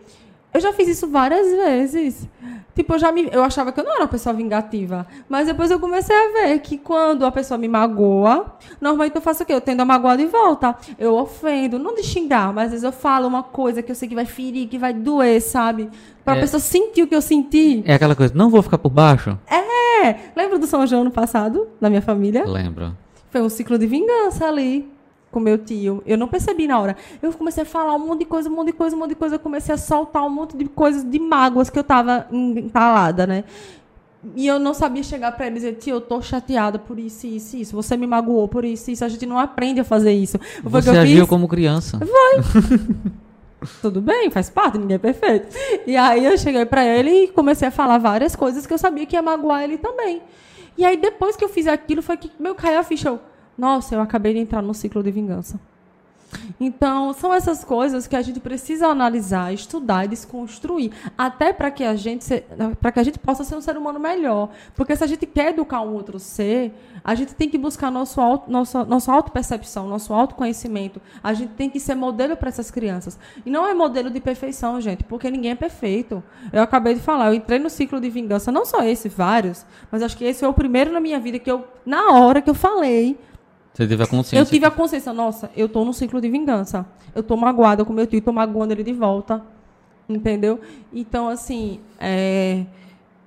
eu já fiz isso várias vezes. Tipo, eu já me, eu achava que eu não era uma pessoa vingativa. Mas depois eu comecei a ver que quando a pessoa me magoa, normalmente eu faço o quê? Eu tendo a magoar de volta. Eu ofendo, não de xingar, mas às vezes eu falo uma coisa que eu sei que vai ferir, que vai doer, sabe? Pra é, pessoa sentir o que eu senti. É aquela coisa, não vou ficar por baixo? É! Lembra do São João no passado, na minha família? Lembro. Foi um ciclo de vingança ali com meu tio. Eu não percebi na hora. Eu comecei a falar um monte de coisa, um monte de coisa, um monte de coisa. Eu comecei a soltar um monte de coisas, de mágoas que eu tava entalada, né? E eu não sabia chegar para ele e dizer, tio, eu tô chateada por isso, isso, isso. Você me magoou por isso, isso. A gente não aprende a fazer isso. Foi Você agiu como criança. Foi. Tudo bem, faz parte, ninguém é perfeito. E aí eu cheguei para ele e comecei a falar várias coisas que eu sabia que ia magoar ele também. E aí depois que eu fiz aquilo, foi que meu caiu a ficha. Eu, nossa, eu acabei de entrar no ciclo de vingança. Então, são essas coisas que a gente precisa analisar, estudar e desconstruir, até para que a gente para que a gente possa ser um ser humano melhor. Porque se a gente quer educar um outro ser, a gente tem que buscar nosso auto, nossa nossa autopercepção, nosso autoconhecimento. A gente tem que ser modelo para essas crianças. E não é modelo de perfeição, gente, porque ninguém é perfeito. Eu acabei de falar, eu entrei no ciclo de vingança, não só esse, vários, mas acho que esse foi o primeiro na minha vida que eu na hora que eu falei você teve a consciência. Eu tive a consciência, nossa, eu tô num ciclo de vingança. Eu tô magoada com meu tio, tô magoando ele de volta. Entendeu? Então, assim, é,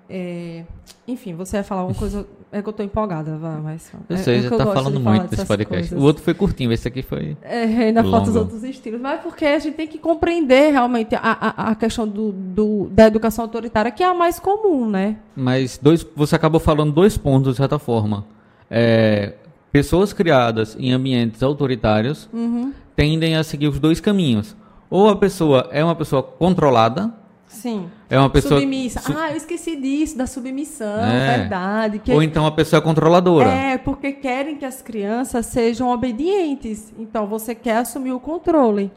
é, enfim, você vai falar uma coisa. É que eu tô empolgada, vai, mas. Eu sei, é, já tá falando muito desse podcast. Coisas. O outro foi curtinho, esse aqui foi. É, ainda falta os outros estilos. Mas porque a gente tem que compreender realmente a, a, a questão do, do, da educação autoritária, que é a mais comum, né? Mas dois, você acabou falando dois pontos, de certa forma. É, pessoas criadas em ambientes autoritários uhum. tendem a seguir os dois caminhos. Ou a pessoa é uma pessoa controlada. Sim. É uma pessoa. Submissa. Su... Ah, eu esqueci disso, da submissão, é. verdade. Que... Ou então a pessoa é controladora. É, porque querem que as crianças sejam obedientes. Então você quer assumir o controle.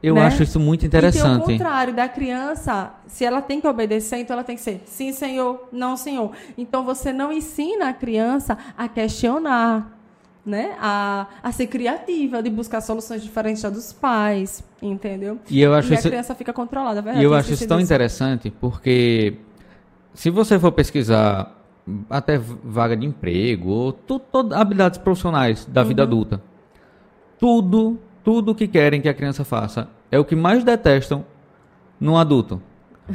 Eu né? acho isso muito interessante. E o contrário da criança, se ela tem que obedecer, então ela tem que ser sim, senhor, não, senhor. Então você não ensina a criança a questionar né, a, a ser criativa, de buscar soluções diferentes dos pais, entendeu? E eu acho e isso, a criança fica controlada. Verdade, e eu acho isso tão disso. interessante porque se você for pesquisar até vaga de emprego, ou tudo, habilidades profissionais da uhum. vida adulta, tudo, tudo que querem que a criança faça é o que mais detestam no adulto.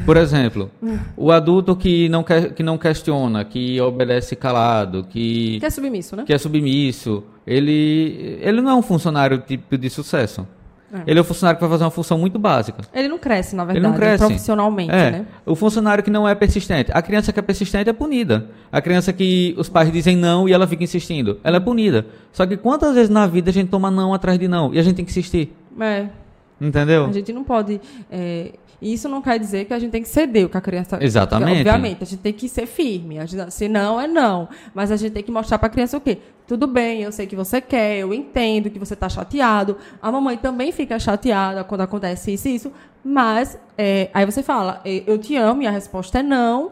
Por exemplo, o adulto que não, que, que não questiona, que obedece calado, que... Que é submisso, né? Que é submisso. Ele, ele não é um funcionário tipo de sucesso. É. Ele é um funcionário que vai fazer uma função muito básica. Ele não cresce, na verdade, ele não cresce. profissionalmente, é. né? O funcionário que não é persistente. A criança que é persistente é punida. A criança que os pais dizem não e ela fica insistindo, ela é punida. Só que quantas vezes na vida a gente toma não atrás de não e a gente tem que insistir? É. Entendeu? A gente não pode... É e isso não quer dizer que a gente tem que ceder o que a criança. Exatamente. Obviamente, a gente tem que ser firme. Gente, se não, é não. Mas a gente tem que mostrar para a criança o quê? tudo bem, eu sei que você quer, eu entendo que você está chateado. A mamãe também fica chateada quando acontece isso e isso. Mas é, aí você fala, eu te amo, e a resposta é não.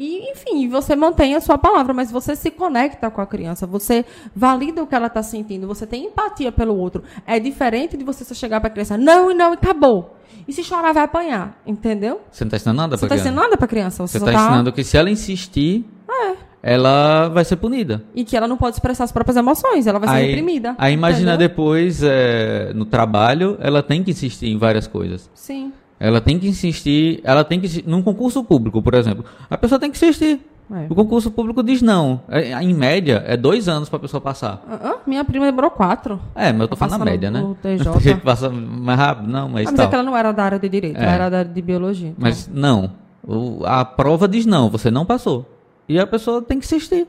E, enfim, você mantém a sua palavra, mas você se conecta com a criança, você valida o que ela está sentindo, você tem empatia pelo outro. É diferente de você chegar para a criança, não e não, e acabou. E se chorar, vai apanhar, entendeu? Você não está ensinando nada para a criança. Você não está ensinando nada para criança. Você está tá... ensinando que se ela insistir, é. ela vai ser punida. E que ela não pode expressar as próprias emoções, ela vai ser aí, reprimida. Aí imagina entendeu? depois, é, no trabalho, ela tem que insistir em várias coisas. Sim. Ela tem que insistir, ela tem que num concurso público, por exemplo, a pessoa tem que insistir. É. O concurso público diz não. É, em média, é dois anos para a pessoa passar. Uh -uh, minha prima demorou quatro. É, mas eu tô falando na média, né? TJ. passa mais rápido, não, mas. Ah, mas é que ela não era da área de direito, é. ela era da área de biologia. Então. Mas não. O, a prova diz não, você não passou. E a pessoa tem que insistir.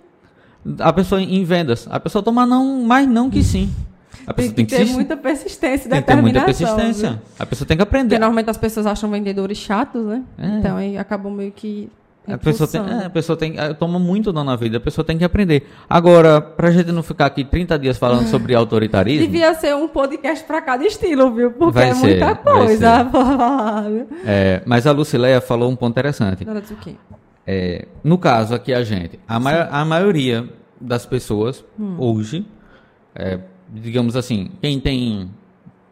A pessoa em vendas, a pessoa toma não, mais não que sim. A pessoa tem que, tem que ter muita persistência e Tem que ter muita persistência. Viu? A pessoa tem que aprender. Porque normalmente as pessoas acham vendedores chatos, né? É. Então aí acabam meio que a pessoa, tem, é, a pessoa tem, toma muito dano na vida, a pessoa tem que aprender. Agora, pra gente não ficar aqui 30 dias falando sobre autoritarismo. Devia ser um podcast pra cada estilo, viu? Porque é ser, muita coisa. É, mas a Lucileia falou um ponto interessante. É, no caso aqui, a gente, a, ma a maioria das pessoas hum. hoje, é, digamos assim, quem tem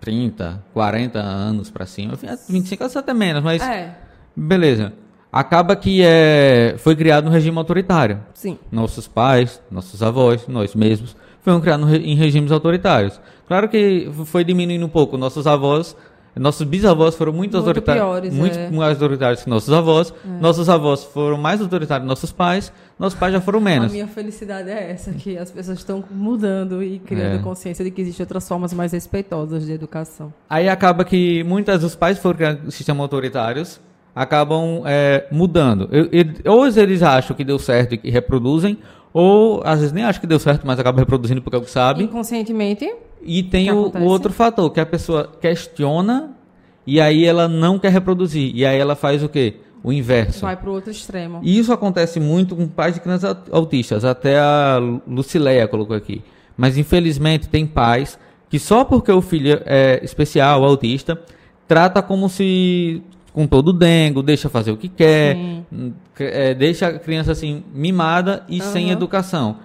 30, 40 anos para cima, 25 até menos, mas é. beleza. Acaba que é, foi criado no regime autoritário. Sim. Nossos pais, nossos avós, nós mesmos, foram criados em regimes autoritários. Claro que foi diminuindo um pouco. Nossos avós nossos bisavós foram muito, muito autoritários, piores, muito é. mais autoritários que nossos avós. É. Nossos avós foram mais autoritários que nossos pais. Nossos pais já foram menos. A minha felicidade é essa, que as pessoas estão mudando e criando é. consciência de que existem outras formas mais respeitosas de educação. Aí acaba que muitas dos pais foram criando sistemas autoritários, acabam é, mudando. Eu, eu, ou eles acham que deu certo e reproduzem, ou às vezes nem acham que deu certo, mas acabam reproduzindo porque é o que sabe. Inconscientemente. E tem o, o, outro fator, que a pessoa questiona e aí ela não quer reproduzir. E aí ela faz o quê? O inverso. Vai para o outro extremo. E isso acontece muito com pais de crianças autistas. Até a Lucileia colocou aqui. Mas infelizmente tem pais que só porque o filho é especial, autista, trata como se com todo o dengo, deixa fazer o que quer, é, deixa a criança assim mimada e uhum. sem educação.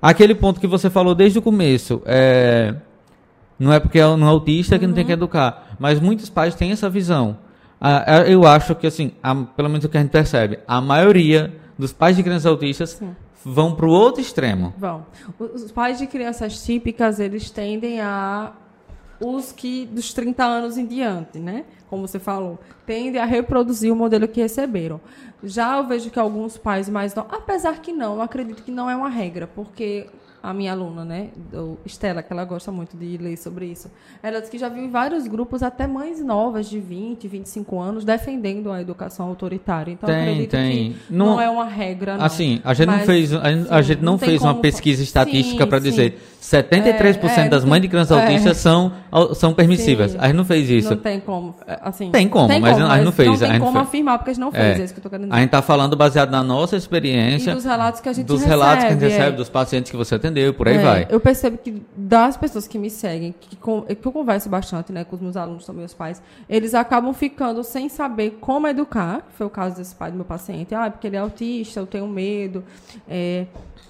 Aquele ponto que você falou desde o começo, é, não é porque é um autista uhum. que não tem que uhum. educar, mas muitos pais têm essa visão. Ah, eu acho que, assim, a, pelo menos o que a gente percebe, a maioria dos pais de crianças autistas Sim. vão para o outro extremo. Vão. Os pais de crianças típicas, eles tendem a os que dos 30 anos em diante, né? Como você falou, tendem a reproduzir o modelo que receberam. Já eu vejo que alguns pais mais não, apesar que não, eu acredito que não é uma regra, porque a minha aluna, né, do Estela, que ela gosta muito de ler sobre isso. Ela disse que já viu em vários grupos até mães novas de 20, 25 anos defendendo a educação autoritária. Então, tem, tem. que não, não, é uma regra, não. Assim, a gente Mas, não fez, a, sim, a gente não, não fez uma pesquisa estatística para dizer 73% é, é, das mães de crianças é, autistas são, são permissivas. Sim, a gente não fez isso. Não tem como, assim. Tem como, tem mas como, a gente não fez. Não tem como fez. afirmar, porque a gente não fez, é, é isso que eu tô querendo dizer. A gente está falando baseado na nossa experiência. E dos relatos que a gente dos recebe. Dos relatos que a gente recebe, dos pacientes que você atendeu, por aí vai. Eu percebo que das pessoas que me seguem, que, que eu converso bastante né, com os meus alunos, também os pais, eles acabam ficando sem saber como educar, que foi o caso desse pai do meu paciente. Ah, porque ele é autista, eu tenho medo. É,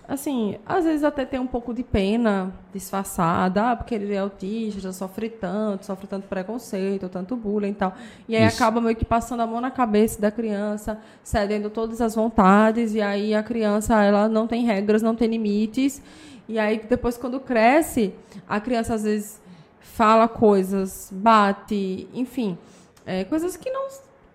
assim, às vezes até tem um pouco de pena disfarçada, ah, porque ele é autista, já sofre tanto, sofre tanto preconceito, tanto bullying e tal. E aí Isso. acaba meio que passando a mão na cabeça da criança, cedendo todas as vontades, e aí a criança, ela não tem regras, não tem limites, e aí depois quando cresce, a criança às vezes fala coisas, bate, enfim, é, coisas que não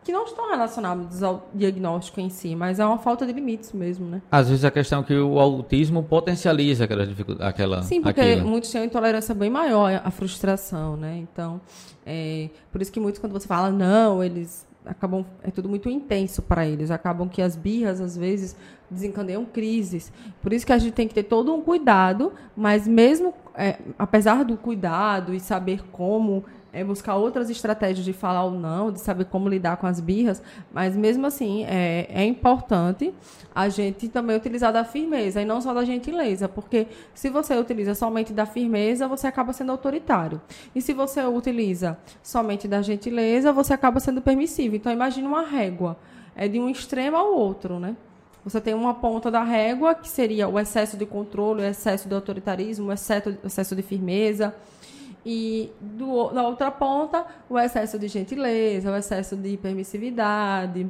que não estão relacionados ao diagnóstico em si, mas é uma falta de limites mesmo, né? Às vezes a questão é que o autismo potencializa aquela dificuldade, aquela Sim, porque aquilo. muitos têm uma intolerância bem maior à frustração, né? Então, é, por isso que muitos quando você fala não, eles acabam é tudo muito intenso para eles, acabam que as birras às vezes desencadeiam crises. Por isso que a gente tem que ter todo um cuidado, mas mesmo é, apesar do cuidado e saber como é buscar outras estratégias de falar ou não, de saber como lidar com as birras, mas mesmo assim é, é importante a gente também utilizar da firmeza e não só da gentileza, porque se você utiliza somente da firmeza, você acaba sendo autoritário. E se você utiliza somente da gentileza, você acaba sendo permissivo. Então imagine uma régua, é de um extremo ao outro, né? Você tem uma ponta da régua, que seria o excesso de controle, o excesso de autoritarismo, o excesso, o excesso de firmeza. E do, da outra ponta, o excesso de gentileza, o excesso de permissividade.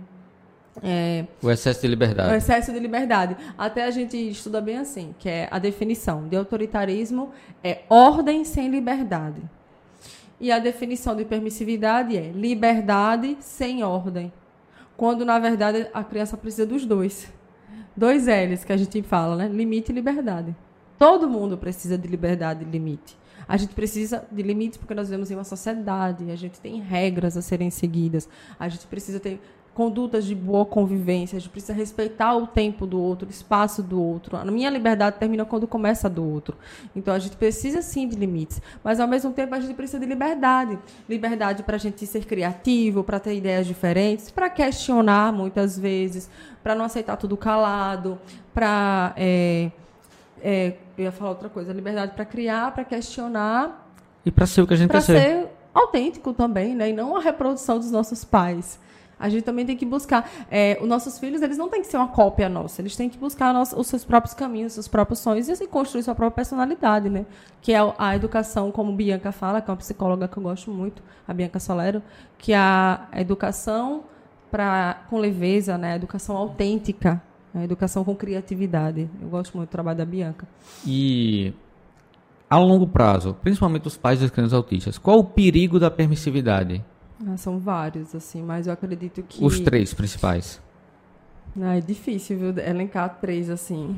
É, o excesso de liberdade. O excesso de liberdade. Até a gente estuda bem assim, que é a definição de autoritarismo é ordem sem liberdade. E a definição de permissividade é liberdade sem ordem. Quando, na verdade, a criança precisa dos dois. Dois L's que a gente fala, né? Limite e liberdade. Todo mundo precisa de liberdade e limite. A gente precisa de limites porque nós vivemos em uma sociedade, a gente tem regras a serem seguidas, a gente precisa ter condutas de boa convivência, a gente precisa respeitar o tempo do outro, o espaço do outro. A minha liberdade termina quando começa a do outro. Então a gente precisa sim de limites, mas ao mesmo tempo a gente precisa de liberdade. Liberdade para a gente ser criativo, para ter ideias diferentes, para questionar muitas vezes, para não aceitar tudo calado, para. É, é, eu ia falar outra coisa, liberdade para criar, para questionar. E para ser o que a gente quer ser. ser autêntico também, né? E não a reprodução dos nossos pais. A gente também tem que buscar. É, os nossos filhos, eles não têm que ser uma cópia nossa. Eles têm que buscar nossa, os seus próprios caminhos, os seus próprios sonhos e assim construir sua própria personalidade, né? Que é a educação, como Bianca fala, que é uma psicóloga que eu gosto muito, a Bianca Solero, que é a educação pra, com leveza, né? A educação autêntica, a educação com criatividade. Eu gosto muito do trabalho da Bianca. E a longo prazo, principalmente os pais das crianças autistas, qual o perigo da permissividade? Ah, são vários, assim, mas eu acredito que. Os três principais. Ah, é difícil, viu, elencar três, assim.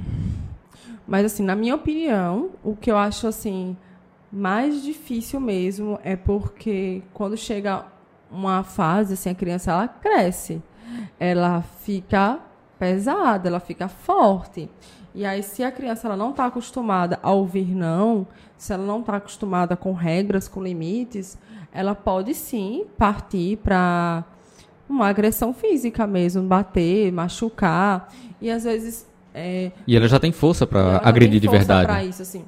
Mas, assim, na minha opinião, o que eu acho, assim, mais difícil mesmo é porque quando chega uma fase, assim, a criança, ela cresce. Ela fica pesada, ela fica forte. E aí, se a criança ela não está acostumada a ouvir não, se ela não está acostumada com regras, com limites, ela pode sim partir para uma agressão física mesmo, bater, machucar. E às vezes. É, e ela já tem força para agredir de verdade. Para isso, assim.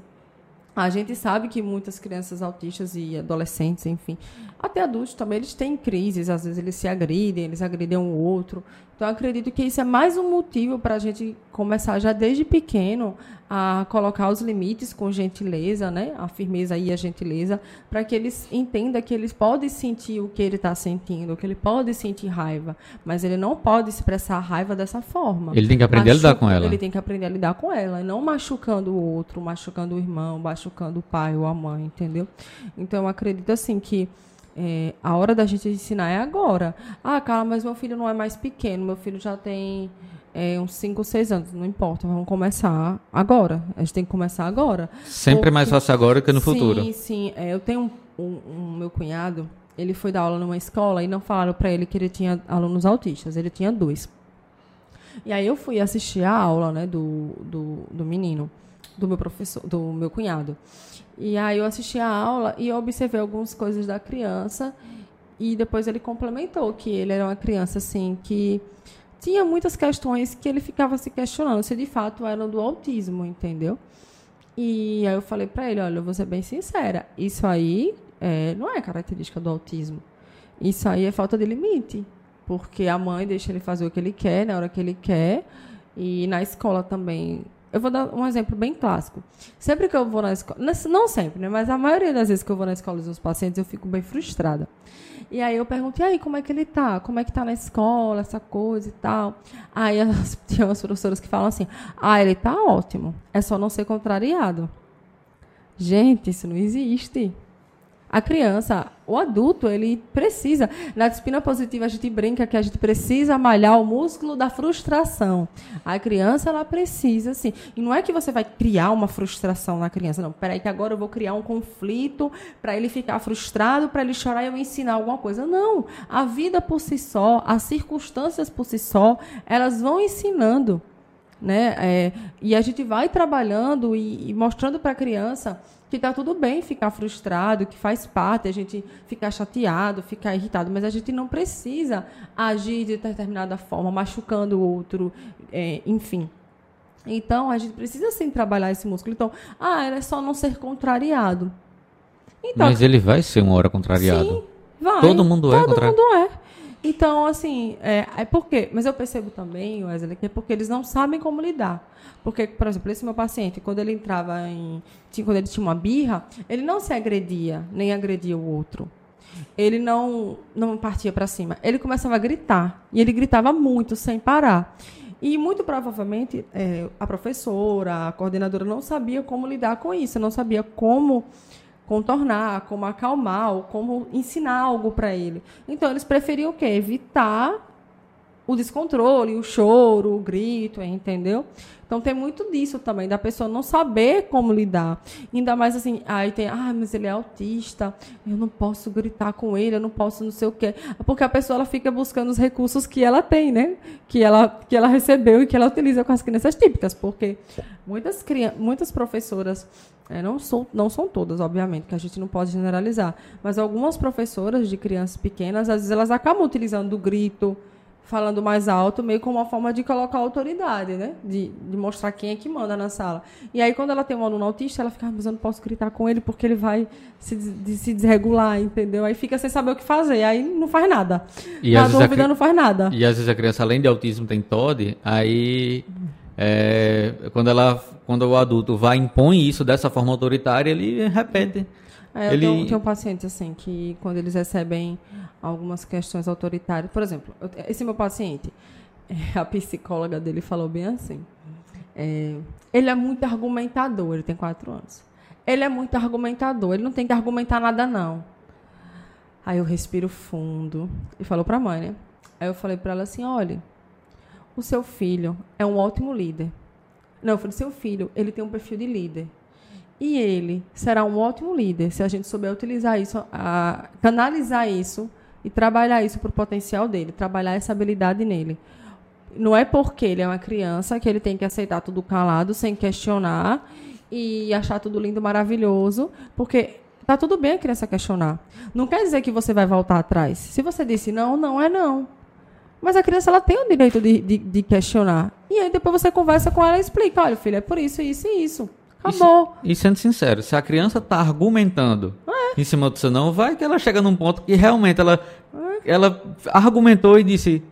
A gente sabe que muitas crianças autistas e adolescentes, enfim, até adultos também, eles têm crises, às vezes eles se agridem, eles agridem um outro. Então, acredito que isso é mais um motivo para a gente começar já desde pequeno a colocar os limites com gentileza, né? A firmeza e a gentileza, para que eles entendam que eles podem sentir o que ele está sentindo, que ele pode sentir raiva, mas ele não pode expressar a raiva dessa forma. Ele tem que aprender Machu... a lidar com ela. Ele tem que aprender a lidar com ela, não machucando o outro, machucando o irmão, machucando o pai ou a mãe, entendeu? Então, eu acredito assim que é, a hora da gente ensinar é agora. Ah, Carla, mas meu filho não é mais pequeno, meu filho já tem é, uns 5 ou 6 anos. Não importa, vamos começar agora. A gente tem que começar agora. Sempre Porque, mais fácil agora que no sim, futuro. Sim, sim. É, eu tenho um, um, um, meu cunhado, ele foi dar aula numa escola e não falaram para ele que ele tinha alunos autistas. Ele tinha dois. E aí eu fui assistir a aula né, do, do, do menino, do meu professor, do meu cunhado. E aí eu assisti a aula e observei algumas coisas da criança e depois ele complementou que ele era uma criança assim que tinha muitas questões que ele ficava se questionando se de fato eram do autismo, entendeu? E aí eu falei para ele, olha, eu vou ser bem sincera, isso aí é, não é característica do autismo. Isso aí é falta de limite, porque a mãe deixa ele fazer o que ele quer na hora que ele quer e na escola também eu vou dar um exemplo bem clássico. Sempre que eu vou na escola, não sempre, né? Mas a maioria das vezes que eu vou na escola dos meus pacientes, eu fico bem frustrada. E aí eu pergunto, e aí, como é que ele tá? Como é que tá na escola, essa coisa e tal? Aí as, tem umas professoras que falam assim, ah, ele tá ótimo, é só não ser contrariado. Gente, isso não existe. A criança, o adulto, ele precisa. Na disciplina positiva, a gente brinca que a gente precisa malhar o músculo da frustração. A criança, ela precisa, sim. E não é que você vai criar uma frustração na criança. Não, peraí, que agora eu vou criar um conflito para ele ficar frustrado, para ele chorar e eu ensinar alguma coisa. Não. A vida por si só, as circunstâncias por si só, elas vão ensinando. Né? É, e a gente vai trabalhando e, e mostrando para a criança que tá tudo bem ficar frustrado, que faz parte a gente ficar chateado, ficar irritado, mas a gente não precisa agir de determinada forma, machucando o outro, é, enfim. Então, a gente precisa sim trabalhar esse músculo. Então, ah, é só não ser contrariado. Então, Mas ele vai ser uma hora contrariado. Sim, vai. Todo mundo é Todo mundo é. Então, assim, é, é porque. Mas eu percebo também, Wesley, que é porque eles não sabem como lidar. Porque, por exemplo, esse meu paciente, quando ele entrava em. Quando ele tinha uma birra, ele não se agredia, nem agredia o outro. Ele não, não partia para cima. Ele começava a gritar. E ele gritava muito, sem parar. E muito provavelmente é, a professora, a coordenadora não sabia como lidar com isso, não sabia como contornar, como acalmar, ou como ensinar algo para ele. Então eles preferiam o quê? Evitar o descontrole, o choro, o grito, entendeu? Então tem muito disso também, da pessoa não saber como lidar. Ainda mais assim, aí tem, ah, mas ele é autista, eu não posso gritar com ele, eu não posso não sei o quê. Porque a pessoa ela fica buscando os recursos que ela tem, né? Que ela, que ela recebeu e que ela utiliza com as crianças típicas. Porque muitas, muitas professoras, é, não, são, não são todas, obviamente, que a gente não pode generalizar, mas algumas professoras de crianças pequenas, às vezes elas acabam utilizando o grito, falando mais alto, meio como uma forma de colocar autoridade, né? De, de mostrar quem é que manda na sala. E aí, quando ela tem um aluno autista, ela fica, ah, mas eu não posso gritar com ele porque ele vai se, de, se desregular, entendeu? Aí fica sem saber o que fazer, aí não faz nada. E Na dúvida, a, não faz nada. E às vezes a criança, além de autismo, tem TOD, aí é, quando, ela, quando o adulto vai impõe isso dessa forma autoritária, ele repete. É, eu ele... tenho, tenho um paciente assim que quando eles recebem algumas questões autoritárias. Por exemplo, esse meu paciente, a psicóloga dele falou bem assim. É, ele é muito argumentador, ele tem quatro anos. Ele é muito argumentador, ele não tem que argumentar nada, não. Aí eu respiro fundo e falou para a mãe, né? Aí eu falei para ela assim: olha, o seu filho é um ótimo líder. Não, eu falei: seu filho, ele tem um perfil de líder. E ele será um ótimo líder se a gente souber utilizar isso, a, canalizar isso e trabalhar isso para o potencial dele, trabalhar essa habilidade nele. Não é porque ele é uma criança que ele tem que aceitar tudo calado, sem questionar e achar tudo lindo, maravilhoso, porque tá tudo bem a criança questionar. Não quer dizer que você vai voltar atrás. Se você disse não, não é não. Mas a criança ela tem o direito de, de, de questionar. E aí depois você conversa com ela e explica, olha, filho, é por isso, isso e isso. Acabou. E, e sendo sincero, se a criança está argumentando é. em cima do seu não, vai que ela chega num ponto que realmente ela, é. ela argumentou e disse.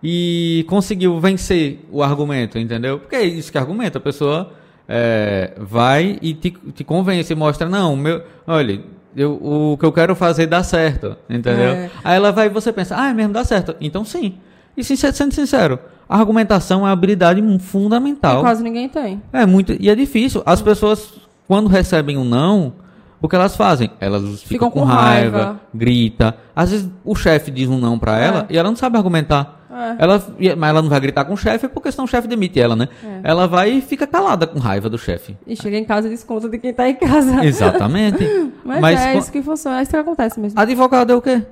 E conseguiu vencer o argumento, entendeu? Porque é isso que argumenta. A pessoa é, vai e te, te convence, mostra, não, meu, olha, eu, o que eu quero fazer dá certo, entendeu? É. Aí ela vai e você pensa, ah, é mesmo dá certo. Então sim. E sendo sincero, a argumentação é uma habilidade fundamental. E quase ninguém tem. É muito. E é difícil. As pessoas, quando recebem um não, o que elas fazem? Elas ficam, ficam com, raiva, raiva, grita. Às vezes o chefe diz um não para ela é. e ela não sabe argumentar. É. Ela, mas ela não vai gritar com o chefe porque senão o chefe demite ela, né? É. Ela vai e fica calada com raiva do chefe. E chega em casa e desconta de quem tá em casa. Exatamente. mas, mas, é isso que funciona, é isso que acontece mesmo. Advogado é o quê?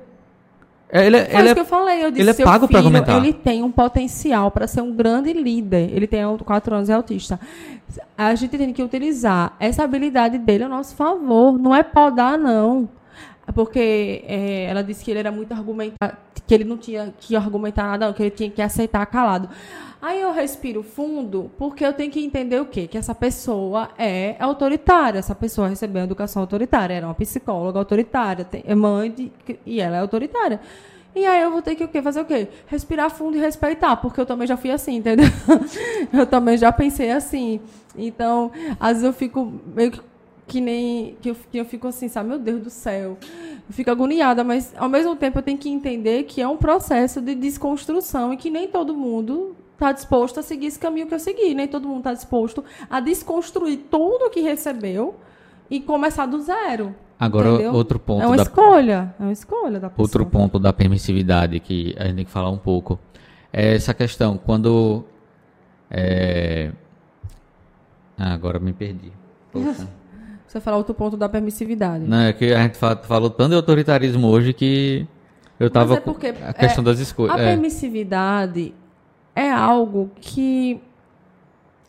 É, ele, é, Foi ele isso é, que eu falei. Eu disse, ele é pago para argumentar. Ele tem um potencial para ser um grande líder. Ele tem quatro anos, é autista. A gente tem que utilizar essa habilidade dele a nosso favor. Não é podar, não. Porque é, ela disse que ele era muito argumentar, que ele não tinha que argumentar nada, não, que ele tinha que aceitar calado. Aí eu respiro fundo, porque eu tenho que entender o quê? Que essa pessoa é autoritária. Essa pessoa recebeu educação autoritária. Era uma psicóloga autoritária, é mãe de, e ela é autoritária. E aí eu vou ter que o quê? Fazer o quê? Respirar fundo e respeitar, porque eu também já fui assim, entendeu? eu também já pensei assim. Então, às vezes eu fico meio que que nem que eu, que eu fico assim, sabe, meu Deus do céu. Eu fico agoniada, mas ao mesmo tempo eu tenho que entender que é um processo de desconstrução e que nem todo mundo está disposto a seguir esse caminho que eu segui, nem todo mundo está disposto a desconstruir tudo o que recebeu e começar do zero. Agora, entendeu? outro ponto. É uma da... escolha. É uma escolha da pessoa. Outro ponto da permissividade que a gente tem que falar um pouco é essa questão. Quando. É... Ah, agora me perdi. Poxa. Você falar outro ponto da permissividade. Não, é que a gente falou tanto de autoritarismo hoje que eu tava é porque, a questão é, das escolhas. A é. permissividade é algo que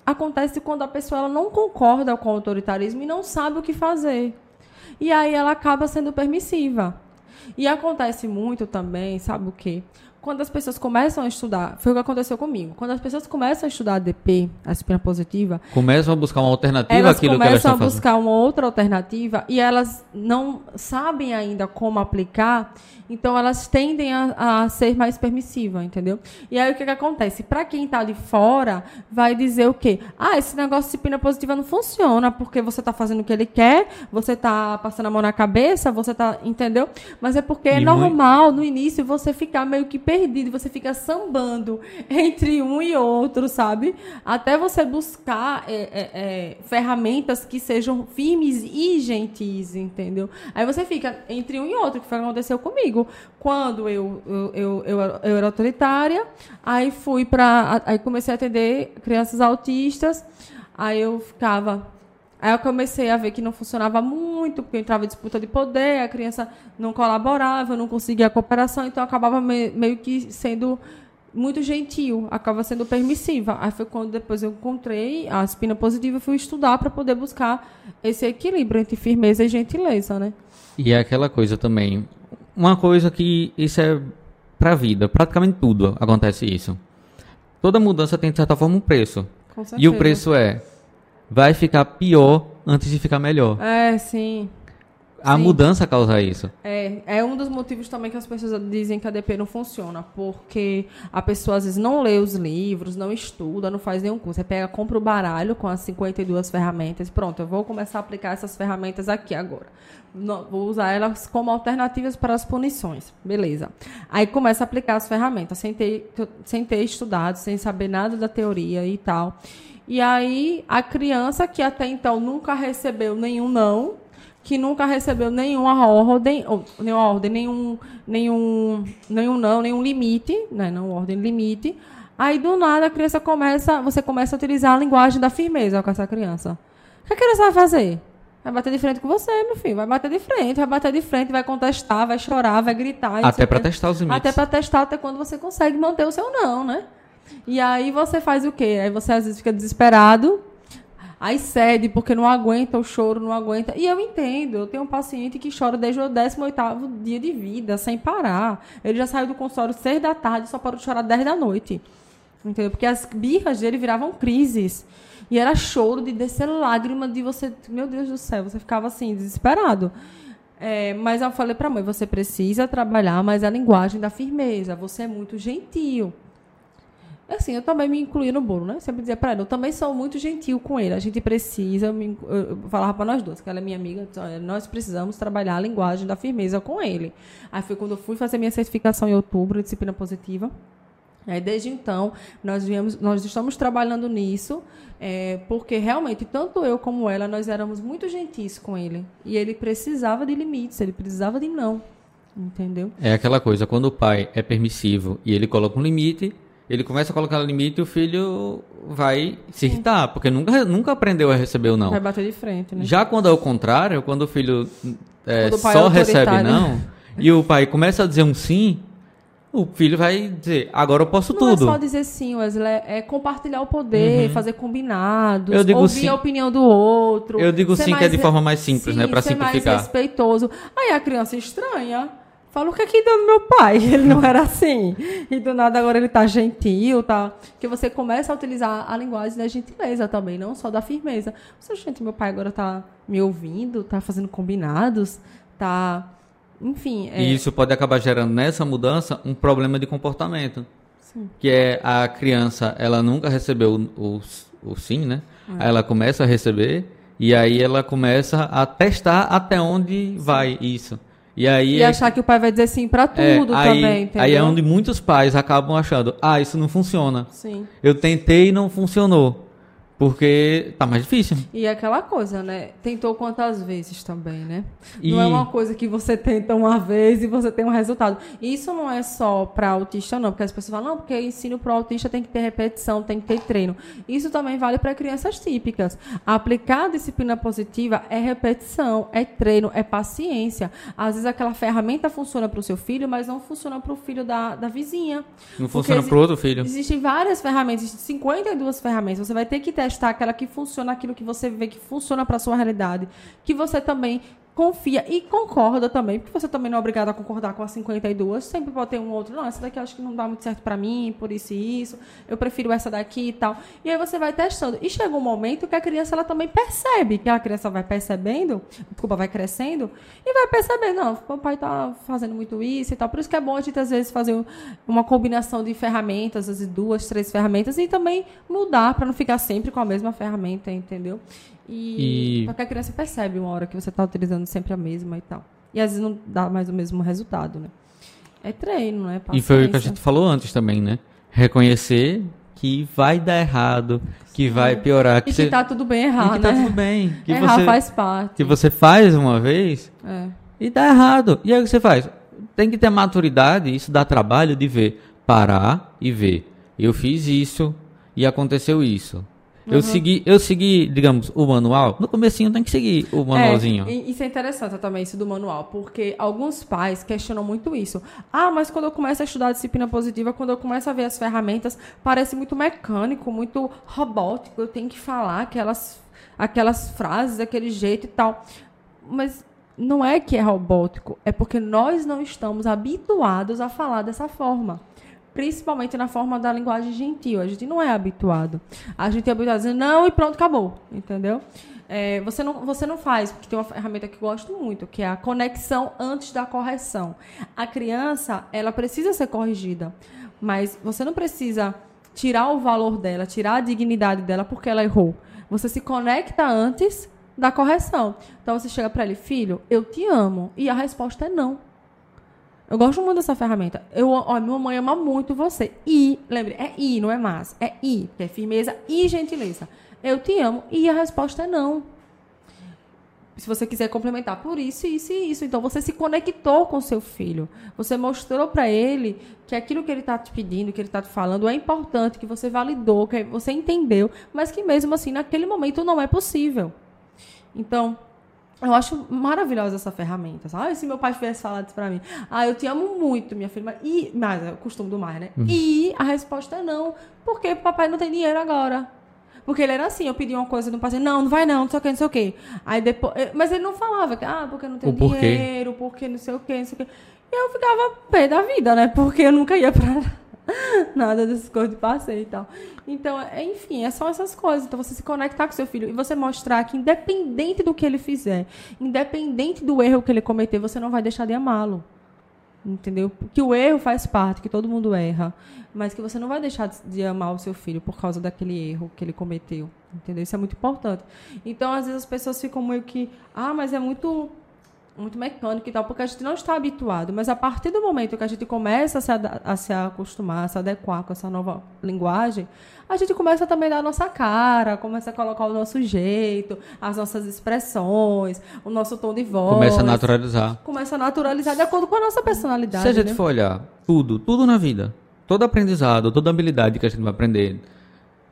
acontece quando a pessoa ela não concorda com o autoritarismo e não sabe o que fazer. E aí ela acaba sendo permissiva. E acontece muito também, sabe o quê? Quando as pessoas começam a estudar, foi o que aconteceu comigo. Quando as pessoas começam a estudar ADP, a disciplina positiva, começam a buscar uma alternativa elas àquilo começam que elas estão a buscar uma outra alternativa e elas não sabem ainda como aplicar, então elas tendem a, a ser mais permissivas, entendeu? E aí o que, que acontece? Para quem está de fora, vai dizer o quê? Ah, esse negócio de disciplina positiva não funciona porque você está fazendo o que ele quer, você está passando a mão na cabeça, você está, entendeu? Mas é porque é E normal no início você ficar meio que perdido, você fica sambando entre um e outro, sabe? Até você buscar é, é, é, ferramentas que sejam firmes e gentis, entendeu? Aí você fica entre um e outro, que foi o que aconteceu comigo. Quando eu, eu, eu, eu, eu era autoritária, aí fui para. Aí comecei a atender crianças autistas, aí eu ficava Aí eu comecei a ver que não funcionava muito, porque entrava disputa de poder, a criança não colaborava, não conseguia a cooperação, então acabava me- meio que sendo muito gentil, acaba sendo permissiva. Aí foi quando depois eu encontrei a espina positiva e fui estudar para poder buscar esse equilíbrio entre firmeza e gentileza, né? E é aquela coisa também. Uma coisa que isso é pra vida. Praticamente tudo acontece isso. Toda mudança tem, de certa forma, um preço. Com E o preço é. Vai ficar pior antes de ficar melhor. É, sim. A Sim. mudança causa isso. É, é um dos motivos também que as pessoas dizem que a DP não funciona, porque a pessoa às vezes não lê os livros, não estuda, não faz nenhum curso. Você pega, compra o baralho com as 52 ferramentas, pronto, eu vou começar a aplicar essas ferramentas aqui agora. Vou usar elas como alternativas para as punições. Beleza. Aí começa a aplicar as ferramentas, sem ter, sem ter estudado, sem saber nada da teoria e tal. E aí a criança que até então nunca recebeu nenhum não, que nunca recebeu nenhuma ordem, ou, nenhuma ordem, nenhum, nenhum, nenhum não, nenhum limite, né, não ordem, limite. Aí do nada a criança começa, você começa a utilizar a linguagem da firmeza com essa criança. O que a criança vai fazer? Vai bater de frente com você, meu filho. Vai bater de frente, vai bater de frente, vai contestar, vai chorar, vai gritar. Até quê. testar os limites. Até para testar até quando você consegue manter o seu não, né? E aí você faz o quê? Aí você às vezes fica desesperado, aí cede porque não aguenta o choro, não aguenta. E eu entendo, eu tenho um paciente que chora desde o 18º dia de vida, sem parar. Ele já saiu do consultório 6 da tarde, só parou de chorar 10 da noite. Entendeu? Porque as birras dele viravam crises. E era choro de descer lágrima de você, meu Deus do céu, você ficava assim, desesperado. É, mas eu falei pra mãe, você precisa trabalhar mais a linguagem da firmeza, você é muito gentil. Assim, eu também me incluí no bolo, né? Sempre dizia pra ela, eu também sou muito gentil com ele. A gente precisa, eu, me eu falava pra nós duas, que ela é minha amiga, disse, "Olha, nós precisamos trabalhar a linguagem da firmeza com ele. Aí foi quando eu fui fazer minha certificação em outubro, disciplina positiva. Aí, desde então, nós, viemos, nós estamos trabalhando nisso, é, porque realmente, tanto eu como ela, nós éramos muito gentis com ele. E ele precisava de limites, ele precisava de não. Entendeu? É aquela coisa, quando o pai é permissivo e ele coloca um limite, ele começa a colocar limite e o filho vai se irritar, porque nunca, nunca aprendeu a receber o não. Vai bater de frente, né? Já quando é o contrário, quando o filho é, Quando o pai só é recebe não, e o pai começa a dizer um sim, o filho vai dizer, agora eu posso Não tudo. é só dizer sim, Wesley, é compartilhar o poder, fazer combinados, ouvir sim. a opinião do outro. Eu digo sim que é de forma mais simples, né, pra ser mais simplificar. respeitoso. Aí a criança estranha. Fala o que é que deu no meu pai? Ele não era assim. E do nada agora ele tá gentil, tá? Que você começa a utilizar a linguagem da gentileza também, não só da firmeza. Você, gente, meu pai agora tá me ouvindo, tá fazendo combinados, tá. Enfim. É... E isso pode acabar gerando nessa mudança um problema de comportamento. Sim. Que é a criança, ela nunca recebeu o, o, o sim, né? É. Aí ela começa a receber e aí ela começa a testar até onde vai isso. E aí E é- achar que o pai vai dizer sim pra é, tudo aí, também, entendeu? aí é onde muitos pais acabam achando, ah, isso não funciona. Sim. Eu tentei e não funcionou. Porque tá mais difícil. E é aquela coisa, né? Tentou quantas vezes também, né? E- Não é uma coisa que você tenta uma vez e você tem um resultado. Isso não é só para autista, não, porque as pessoas falam, não, porque ensino para autista tem que ter repetição, tem que ter treino. Isso também vale para crianças típicas. Aplicar a disciplina positiva é repetição, é treino, é paciência. Às vezes aquela ferramenta funciona para o seu filho, mas não funciona para o filho da, da vizinha. Não funciona exi- pro outro filho. Existem várias ferramentas, 52 ferramentas. Você vai ter que testar testar aquela que funciona, aquilo que você vê que funciona para sua realidade, que você também confia e concorda também, porque você também não é obrigado a concordar com as 52, sempre pode ter um outro, não, essa daqui acho que não dá muito certo para mim, por isso e isso, eu prefiro essa daqui e tal. E aí você vai testando. E chega um momento que a criança ela também percebe, que a criança vai percebendo, desculpa, vai crescendo, e vai percebendo, não, o papai tá fazendo muito isso e tal. Por isso que é bom a gente, às vezes, fazer uma combinação de ferramentas, às vezes duas, três ferramentas, e também mudar para não ficar sempre com a mesma ferramenta, entendeu? E, e... a criança percebe uma hora que você está utilizando sempre a mesma e tal. E às vezes não dá mais o mesmo resultado, né? É treino, né? Paciência. E foi o que a gente falou antes também, né? Reconhecer que vai dar errado, que Sim. vai piorar. Que e você... que tá tudo bem errar, e que tá né? tudo bem. Que Errar você... faz parte. Que você faz uma vez é. e dá errado. E aí o que você faz? Tem que ter maturidade, isso dá trabalho de ver. Parar e ver. Eu fiz isso e aconteceu isso. Uhum. Eu segui, eu segui, digamos, o manual. No comecinho tem que seguir o manualzinho. É, isso é interessante também, isso do manual, porque alguns pais questionam muito isso. Ah, mas quando eu começo a estudar a disciplina positiva, quando eu começo a ver as ferramentas, parece muito mecânico, muito robótico. Eu tenho que falar aquelas, aquelas frases daquele jeito e tal. Mas não é que é robótico, é porque nós não estamos habituados a falar dessa forma principalmente na forma da linguagem gentil. A gente não é habituado. A gente é habituado a dizer não e pronto, acabou. Entendeu? É, você, não, você não faz, porque tem uma ferramenta que eu gosto muito, que é a conexão antes da correção. A criança, ela precisa ser corrigida, mas você não precisa tirar o valor dela, tirar a dignidade dela porque ela errou. Você se conecta antes da correção. Então você chega para ele, filho, eu te amo. E a resposta é não. Eu gosto muito dessa ferramenta. Eu, ó, minha mãe ama muito você. E, lembre, é I, não é mas. É I, que é firmeza e gentileza. Eu te amo. E a resposta é não. Se você quiser complementar por isso, isso e isso. Então, você se conectou com seu filho. Você mostrou para ele que aquilo que ele está te pedindo, que ele está te falando, é importante, que você validou, que você entendeu, mas que mesmo assim, naquele momento, não é possível. Então, eu acho maravilhosa essa ferramenta. Ah, se meu pai tivesse falado isso pra mim. Ah, eu te amo muito, minha filha. E, mas é o costume do mais, né? Uhum. E a resposta é não. Porque papai não tem dinheiro agora. Porque ele era assim, eu pedi uma coisa no paciente, não, não vai não, não sei o que, não sei o que. Aí depois, mas ele não falava, ah, porque não tem dinheiro, porque não sei o que, não sei o que. E eu ficava pé da vida, né? Porque eu nunca ia pra nada dessas coisas de passeio e tal. Então, é, enfim, é só essas coisas. Então, você se conectar com seu filho e você mostrar que, independente do que ele fizer, independente do erro que ele cometer, você não vai deixar de amá-lo. Entendeu? Que o erro faz parte, que todo mundo erra, mas que você não vai deixar de amar o seu filho por causa daquele erro que ele cometeu. Entendeu? Isso é muito importante. Então, às vezes as pessoas ficam meio que, ah, mas é muito muito mecânico e tal, porque a gente não está habituado. Mas a partir do momento que a gente começa a se, a se acostumar, a se adequar com essa nova linguagem, a gente começa também a dar a nossa cara, começa a colocar o nosso jeito, as nossas expressões, o nosso tom de voz. Começa a naturalizar. Começa a naturalizar de acordo com a nossa personalidade. Se a gente né? for olhar tudo, tudo na vida, todo aprendizado, toda habilidade que a gente vai aprender,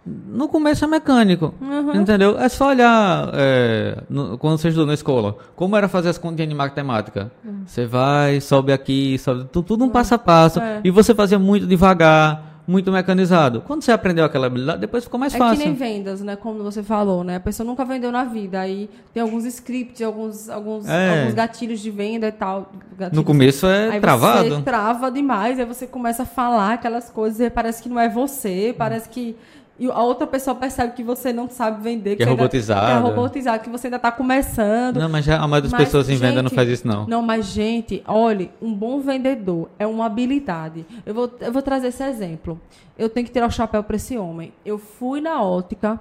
no começo é mecânico, uhum. entendeu? É só olhar é, no, quando você estudou na escola, como era fazer as continhas de matemática. Uhum. Você vai, sobe aqui, sobe, tudo, tudo um passo a passo, é. e você fazia muito devagar, muito mecanizado. Quando você aprendeu aquela habilidade, depois ficou mais é fácil. É que nem vendas, né? Como você falou, né? A pessoa nunca vendeu na vida, aí tem alguns scripts, alguns, alguns, é. alguns gatilhos de venda e tal. No começo é aí travado. Você trava demais, aí você começa a falar aquelas coisas e parece que não é você, parece que e a outra pessoa percebe que você não sabe vender. Que, é robotizado. que é robotizado, que você ainda está começando. Não, mas já, a maioria das mas, pessoas em gente, venda não faz isso, não. Não, mas, gente, olhe, um bom vendedor é uma habilidade. Eu vou, eu vou trazer esse exemplo. Eu tenho que tirar o chapéu para esse homem. Eu fui na ótica,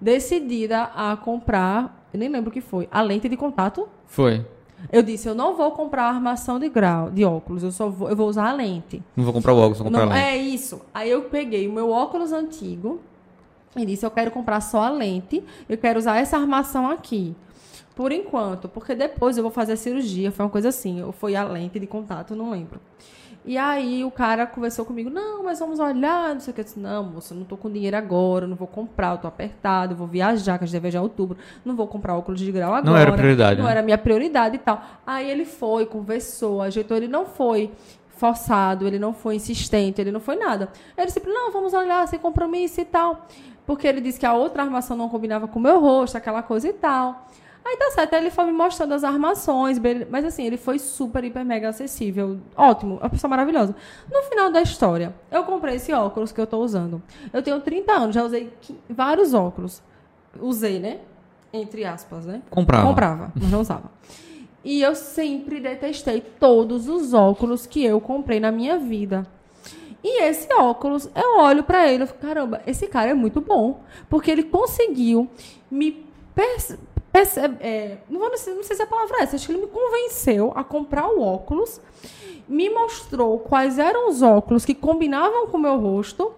decidida a comprar, eu nem lembro o que foi, a lente de contato. Foi. Eu disse, eu não vou comprar armação de grau, de óculos, eu só vou, eu vou usar a lente. Não vou comprar o óculos, vou comprar não, a lente. É isso. Aí eu peguei o meu óculos antigo, e disse: Eu quero comprar só a lente, eu quero usar essa armação aqui. Por enquanto, porque depois eu vou fazer a cirurgia, foi uma coisa assim, ou foi a lente de contato, não lembro. E aí o cara conversou comigo, não, mas vamos olhar, não sei o que. Eu disse, não, moça, não tô com dinheiro agora, não vou comprar, eu tô apertado, eu vou viajar, que a gente deve viajar em outubro, não vou comprar óculos de grau agora. Não era prioridade. Não né? era minha prioridade e tal. Aí ele foi, conversou, ajeitou, ele não foi forçado, ele não foi insistente, ele não foi nada. Ele disse, não, vamos olhar, sem compromisso e tal. Porque ele disse que a outra armação não combinava com o meu rosto, aquela coisa e tal. Aí tá certo, aí ele foi me mostrando as armações, mas assim, ele foi super, hiper, mega acessível. Ótimo, uma pessoa maravilhosa. No final da história, eu comprei esse óculos que eu tô usando. Eu tenho 30 anos, já usei vários óculos. Usei, né? Entre aspas, né? Comprava. Comprava, mas não usava. E eu sempre detestei todos os óculos que eu comprei na minha vida. E esse óculos, eu olho pra ele e fico, caramba, esse cara é muito bom. Porque ele conseguiu me é, não, vou, não sei se a palavra é essa, acho que ele me convenceu a comprar o óculos, me mostrou quais eram os óculos que combinavam com o meu rosto.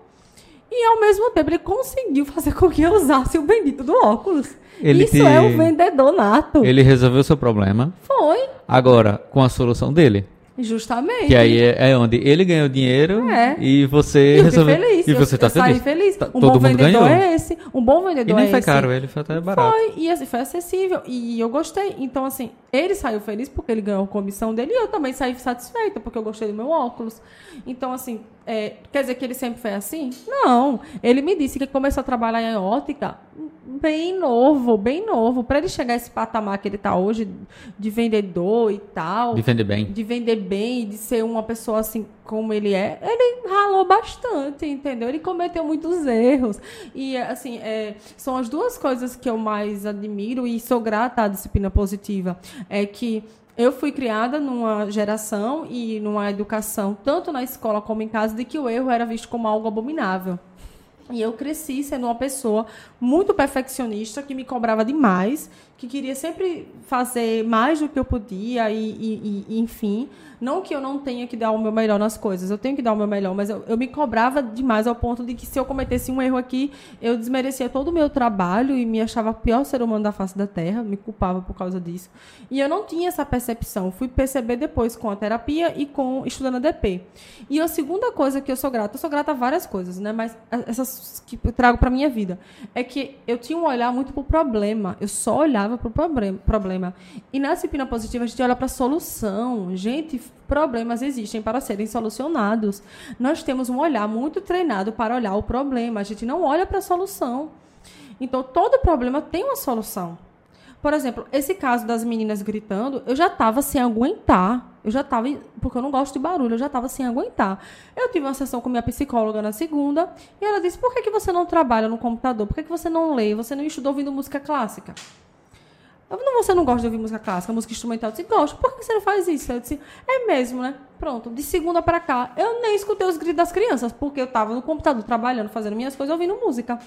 E ao mesmo tempo ele conseguiu fazer com que eu usasse o bendito do óculos. Ele Isso te- é o vendedor nato. Ele resolveu o seu problema. Foi, Agora, com a solução dele. Justamente. Que aí é, é onde ele ganhou dinheiro É. e você E eu resolveu. feliz. E você eu, tá eu feliz? feliz. Tá- um todo bom mundo vendedor ganhou. é esse. Um bom vendedor E nem é foi esse. caro, ele foi até barato. Foi, e assim, foi acessível. E eu gostei. Então, assim, ele saiu feliz porque ele ganhou a comissão dele e eu também saí satisfeita porque eu gostei do meu óculos. Então, assim, é, quer dizer que ele sempre foi assim? Não. Ele me disse que começou a trabalhar em ótica bem novo, bem novo. Para ele chegar a esse patamar que ele tá hoje, de vendedor e tal De vender bem. de vender bem, de ser uma pessoa assim como ele é, ele ralou bastante, entendeu? Ele cometeu muitos erros. E, assim, é, são as duas coisas que eu mais admiro e sou grata à disciplina positiva. É que eu fui criada numa geração e numa educação, tanto na escola como em casa, de que o erro era visto como algo abominável. E eu cresci sendo uma pessoa muito perfeccionista, que me cobrava demais, que queria sempre fazer mais do que eu podia, e, e- e- enfim. Não que eu não tenha que dar o meu melhor nas coisas, eu tenho que dar o meu melhor, mas eu, eu me cobrava demais ao ponto de que se eu cometesse um erro aqui, eu desmerecia todo o meu trabalho e me achava o pior ser humano da face da Terra, me culpava por causa disso. E eu não tinha essa percepção, fui perceber depois com a terapia e com estudando a DP. E a segunda coisa que eu sou grata, eu sou grata a várias coisas, né? Mas essas que eu trago para minha vida é que eu tinha um olhar muito pro problema. Eu só olhava pro problem- problema. E na disciplina positiva a gente olha para solução. Gente, problemas existem para serem solucionados. Nós temos um olhar muito treinado para olhar o problema. A gente não olha para a solução. Então todo problema tem uma solução. Por exemplo, esse caso das meninas gritando, eu já estava sem aguentar. Eu já estava, porque eu não gosto de barulho, eu já estava sem aguentar. Eu tive uma sessão com minha psicóloga na segunda, e ela disse: por que, que você não trabalha no computador? Por que, que você não lê? Você não estudou ouvindo música clássica? Eu não, você não gosta de ouvir música clássica, música instrumental? Eu disse, gosto. Por que você não faz isso? Eu disse, é mesmo, né? Pronto. De segunda para cá, eu nem escutei os gritos das crianças, porque eu estava no computador trabalhando, fazendo minhas coisas, ouvindo música.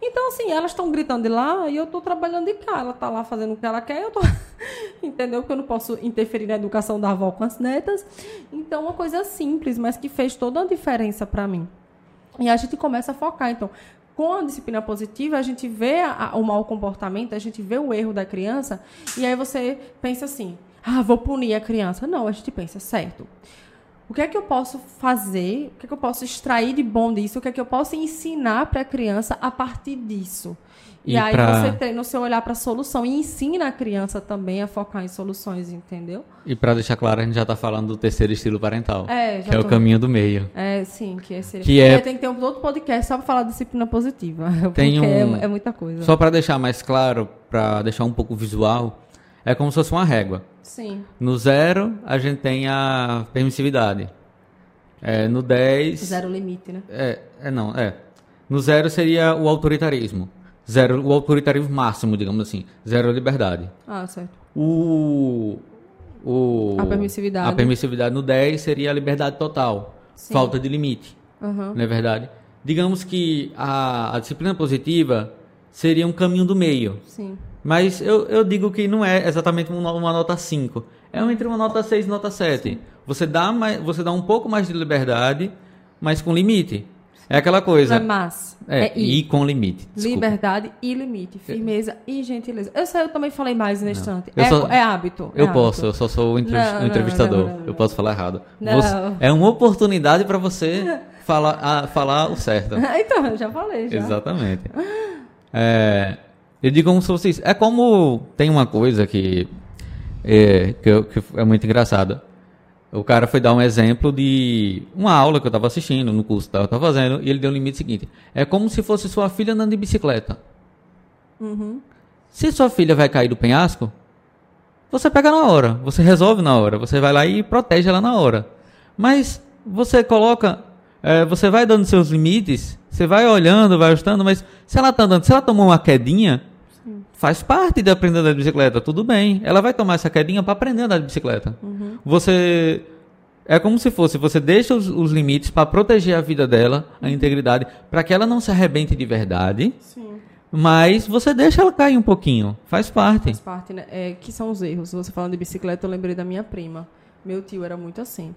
Então, assim, elas estão gritando de lá e eu estou trabalhando de cá. Ela está lá fazendo o que ela quer, eu tô... Entendeu? Porque eu não posso interferir na educação da avó com as netas. Então, uma coisa simples, mas que fez toda a diferença para mim. E a gente começa a focar. Então, com a disciplina positiva, a gente vê a- o mau comportamento, a gente vê o erro da criança, e aí você pensa assim: ah, vou punir a criança. Não, a gente pensa, certo. O que é que eu posso fazer? O que é que eu posso extrair de bom disso? O que é que eu posso ensinar para a criança a partir disso? E, E aí pra- você treina o seu olhar para a solução e ensina a criança também a focar em soluções, entendeu? E pra deixar claro, a gente já tá falando do terceiro estilo parental. É, já que é o tô- caminho do meio. É, sim, que esse Que é- Tem que ter um outro podcast só para falar de disciplina positiva. Tem porque um- é, é muita coisa. Só pra deixar mais claro, pra deixar um pouco visual, é como se fosse uma régua. Sim. No zero, a gente tem a permissividade. É, no 10. Zero limite, né? É, é, não, é. No zero seria o autoritarismo. Zero, o autoritarismo máximo, digamos assim. Zero a liberdade. Ah, certo. O, o, A permissividade. A permissividade no 10 seria a liberdade total. Sim. Falta de limite. Aham. Não é verdade? Digamos que a, a disciplina positiva seria um caminho do meio. Sim. Mas eu, eu digo que não é exatamente uma, uma nota 5. É entre uma nota 6 e nota 7. Você dá, mais, você dá um pouco mais de liberdade, mas com limite. É aquela Não coisa. é mas. É, É, e com limite. Desculpa. Liberdade e limite. Firmeza e gentileza. Eu sei, eu também falei mais nesse instante. É, só- é hábito. é Eu hábito. posso, eu só sou o, Não, o não, entrevistador. não, não, não. Eu posso falar errado. Não. Você- é uma oportunidade para você falar, a- falar o certo. então, eu já falei, já. Exatamente. É, eu digo como se fosse isso. É como tem uma coisa que é, que, que é muito engraçada. O cara foi dar um exemplo de uma aula que eu estava assistindo no curso que eu estava fazendo, e ele deu o limite seguinte: é como se fosse sua filha andando de bicicleta. Uhum. Se sua filha vai cair do penhasco, você pega na hora, você resolve na hora, você vai lá e protege ela na hora. Mas você coloca, é, você vai dando seus limites, você vai olhando, vai ajustando, mas se ela tá andando, se ela tomou uma quedinha, faz parte de aprender a andar de bicicleta, tudo bem. Ela vai tomar essa quedinha para aprender a andar de bicicleta. Você é como se fosse, você deixa os, os limites para proteger a vida dela, a integridade, para que ela não se arrebente de verdade, Sim. mas você deixa ela cair um pouquinho, faz parte. Faz parte, né? É, que são os erros. Você falando de bicicleta, eu lembrei da minha prima. Meu tio era muito assim.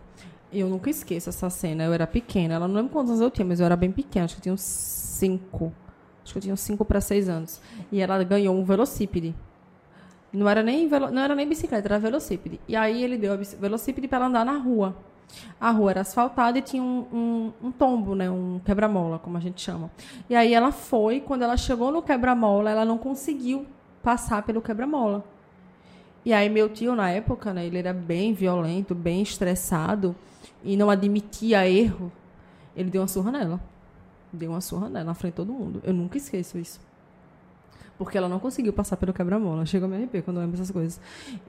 Eu nunca esqueço essa cena. Eu era pequena. Ela não lembro quantos anos eu tinha, mas eu era bem pequena. Acho que eu tinha uns cinco. Acho que eu tinha uns cinco para seis anos. E ela ganhou um velocípede. Não era nem, velo- não era nem bicicleta, era velocípede. E aí ele deu velocípede para ela andar na rua. A rua era asfaltada e tinha um, um, um tombo, né? Um quebra-mola, como a gente chama. E aí ela foi, quando ela chegou no quebra-mola, ela não conseguiu passar pelo quebra-mola. E aí meu tio, na época, né, ele era bem violento, bem estressado e não admitia erro. Ele deu uma surra nela. Deu uma surra nela na frente de todo mundo. Eu nunca esqueço isso. Porque ela não conseguiu passar pelo quebra-mola. Chega a me arrepiar quando eu lembro essas coisas.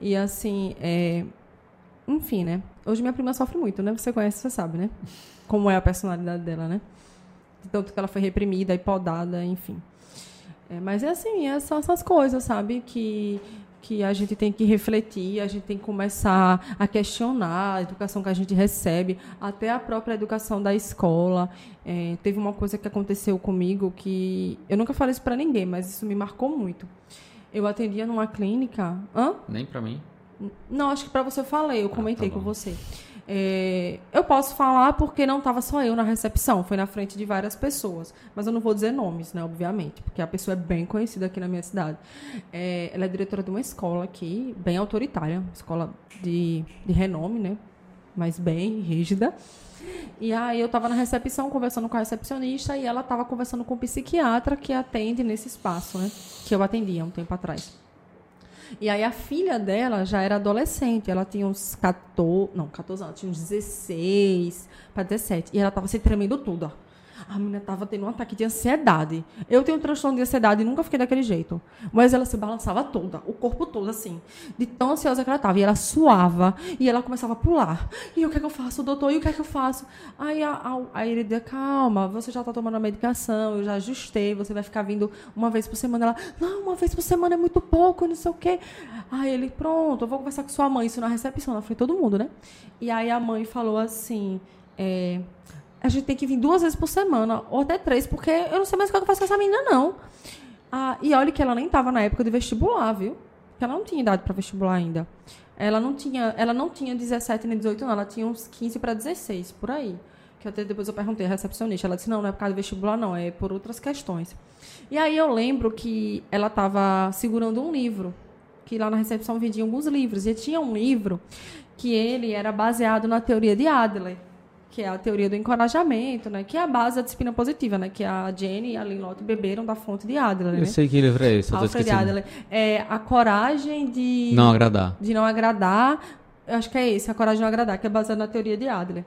E assim, é... enfim, né? Hoje minha prima sofre muito, né? Você conhece, você sabe, né? Como é a personalidade dela, né? Tanto que ela foi reprimida e podada, enfim. É, mas é assim, é só essas coisas, sabe? Que, que a gente tem que refletir, a gente tem que começar a questionar a educação que a gente recebe, até a própria educação da escola. É, teve uma coisa que aconteceu comigo que eu nunca falei isso para ninguém, mas isso me marcou muito. Eu atendia numa clínica. Hã? Nem pra mim. Não, acho que para você eu falei, eu comentei tá com você. É, eu posso falar porque não estava só eu na recepção, foi na frente de várias pessoas. Mas eu não vou dizer nomes, né, obviamente, porque a pessoa é bem conhecida aqui na minha cidade. É, ela é diretora de uma escola aqui, bem autoritária, escola de, de renome, né? Mas bem rígida. E aí eu estava na recepção conversando com a recepcionista e ela estava conversando com o psiquiatra que atende nesse espaço, né? Que eu atendia um tempo atrás. E aí a filha dela já era adolescente, ela tinha uns 14, não, 14 anos, tinha uns 16 para 17. E ela tava se tremendo toda. A menina tava tendo um ataque de ansiedade. Eu tenho um transtorno de ansiedade e nunca fiquei daquele jeito. Mas ela se balançava toda, o corpo todo assim, de tão ansiosa que ela tava. E ela suava, e ela começava a pular. E o que é que eu faço, doutor? E o que é que eu faço? Aí, a, a, aí ele dizia, calma, você já tá tomando a medicação, eu já ajustei, você vai ficar vindo uma vez por semana. Ela, não, uma vez por semana é muito pouco, não sei o quê. Aí ele, pronto, eu vou conversar com sua mãe, isso na recepção, frente de todo mundo, né? E aí a mãe falou assim, é, a gente tem que vir duas vezes por semana, ou até três, porque eu não sei mais o que eu faço com essa menina, não. Ah, e olha que ela nem estava na época de vestibular, viu? Porque ela não tinha idade para vestibular ainda. Ela não tinha, ela não tinha 17 nem 18, não. Ela tinha uns 15 para 16, por aí. Que até depois eu perguntei à recepcionista. Ela disse, não, não é por causa do vestibular, não. É por outras questões. E aí eu lembro que ela estava segurando um livro. Que lá na recepção vendiam alguns livros. E tinha um livro que ele era baseado na teoria de Adler que é a teoria do encorajamento, né? Que é a base da disciplina positiva, né? Que a Jenny e a Linlotte beberam da fonte de Adler, né? Eu sei que livro é esse, eu tô Alfred. Adler. É a coragem de Não agradar. de não agradar. Eu acho que é esse, a coragem de não agradar, que é baseado na teoria de Adler.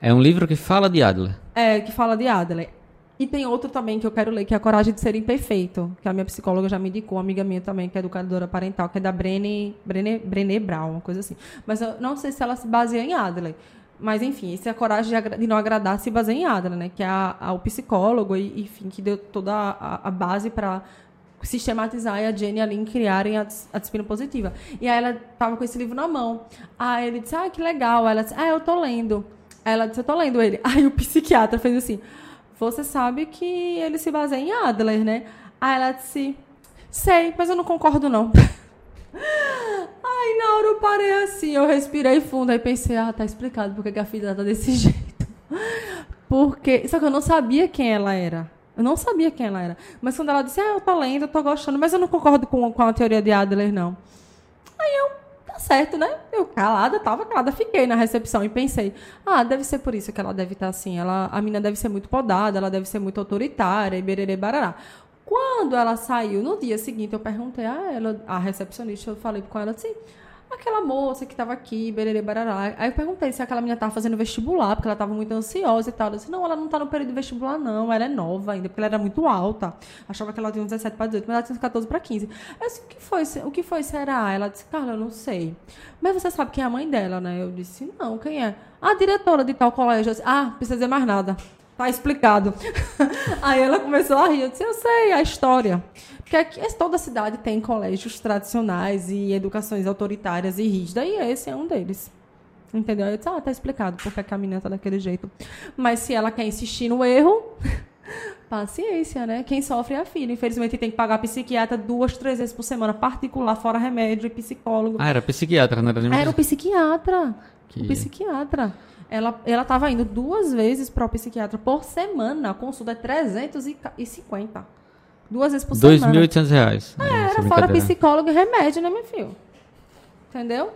É um livro que fala de Adler. É, que fala de Adler. E tem outro também que eu quero ler, que é a coragem de ser imperfeito, que a minha psicóloga já me indicou, uma amiga minha também, que é educadora parental, que é da Brené, Brené, Brené Brown, uma coisa assim. Mas eu não sei se ela se baseia em Adler. Mas, enfim, esse é a coragem de, de não agradar se baseia em Adler, né? Que é a, a- o psicólogo, e, enfim, que deu toda a, a base para sistematizar e a Jenny e a Lynn criarem a, a disciplina positiva. E aí ela tava com esse livro na mão. Aí ele disse, ah, que legal. Aí ela disse, ah, eu tô lendo. Aí ela disse, eu tô lendo ele. Aí o psiquiatra fez assim, você sabe que ele se baseia em Adler, né? Aí ela disse, sei, mas eu não concordo não. Aí na hora eu parei assim, eu respirei fundo, aí pensei, ah, tá explicado porque que a filha tá desse jeito. Porque. Só que eu não sabia quem ela era. Eu não sabia quem ela era. Mas quando ela disse, ah, eu tô lendo, eu tô gostando, mas eu não concordo com, com a teoria de Adler, não. Aí eu, tá certo, né? Eu calada, tava calada, fiquei na recepção e pensei, ah, deve ser por isso que ela deve estar assim. Ela, a menina deve ser muito podada, ela deve ser muito autoritária, e bererê barará. Quando ela saiu, no dia seguinte, eu perguntei a ela, a recepcionista, eu falei com ela assim, aquela moça que tava aqui, bererê, barará. Aí eu perguntei se aquela menina tava fazendo vestibular, porque ela tava muito ansiosa e tal. Eu disse, não, ela não tá no período de vestibular, não. Ela é nova ainda, porque ela era muito alta. Achava que ela tinha uns 17 para 18, mas ela tinha uns 14 para 15. Eu disse, o que foi, o que foi, será? Ela disse, Carla, eu não sei. Mas você sabe quem é a mãe dela, né? Eu disse, não, quem é? A diretora de tal colégio. Eu disse, ah, precisa dizer mais nada. Tá explicado. Aí ela começou a rir. Eu disse, eu sei a história. Porque aqui, toda cidade tem colégios tradicionais e educações autoritárias e rígidas, e esse é um deles. Entendeu? Eu disse, ah, tá explicado porque a menina tá daquele jeito. Mas se ela quer insistir no erro, paciência, né? Quem sofre é a filha. Infelizmente tem que pagar psiquiatra duas, três vezes por semana, particular, fora remédio e psicólogo. Ah, era psiquiatra, não era nem Era o psiquiatra. Que... O psiquiatra. Ela, ela tava indo duas vezes para o psiquiatra por semana. A consulta é 350. Duas vezes por semana. R$ 2.800. É, era fora psicólogo e remédio, né, meu filho? Entendeu?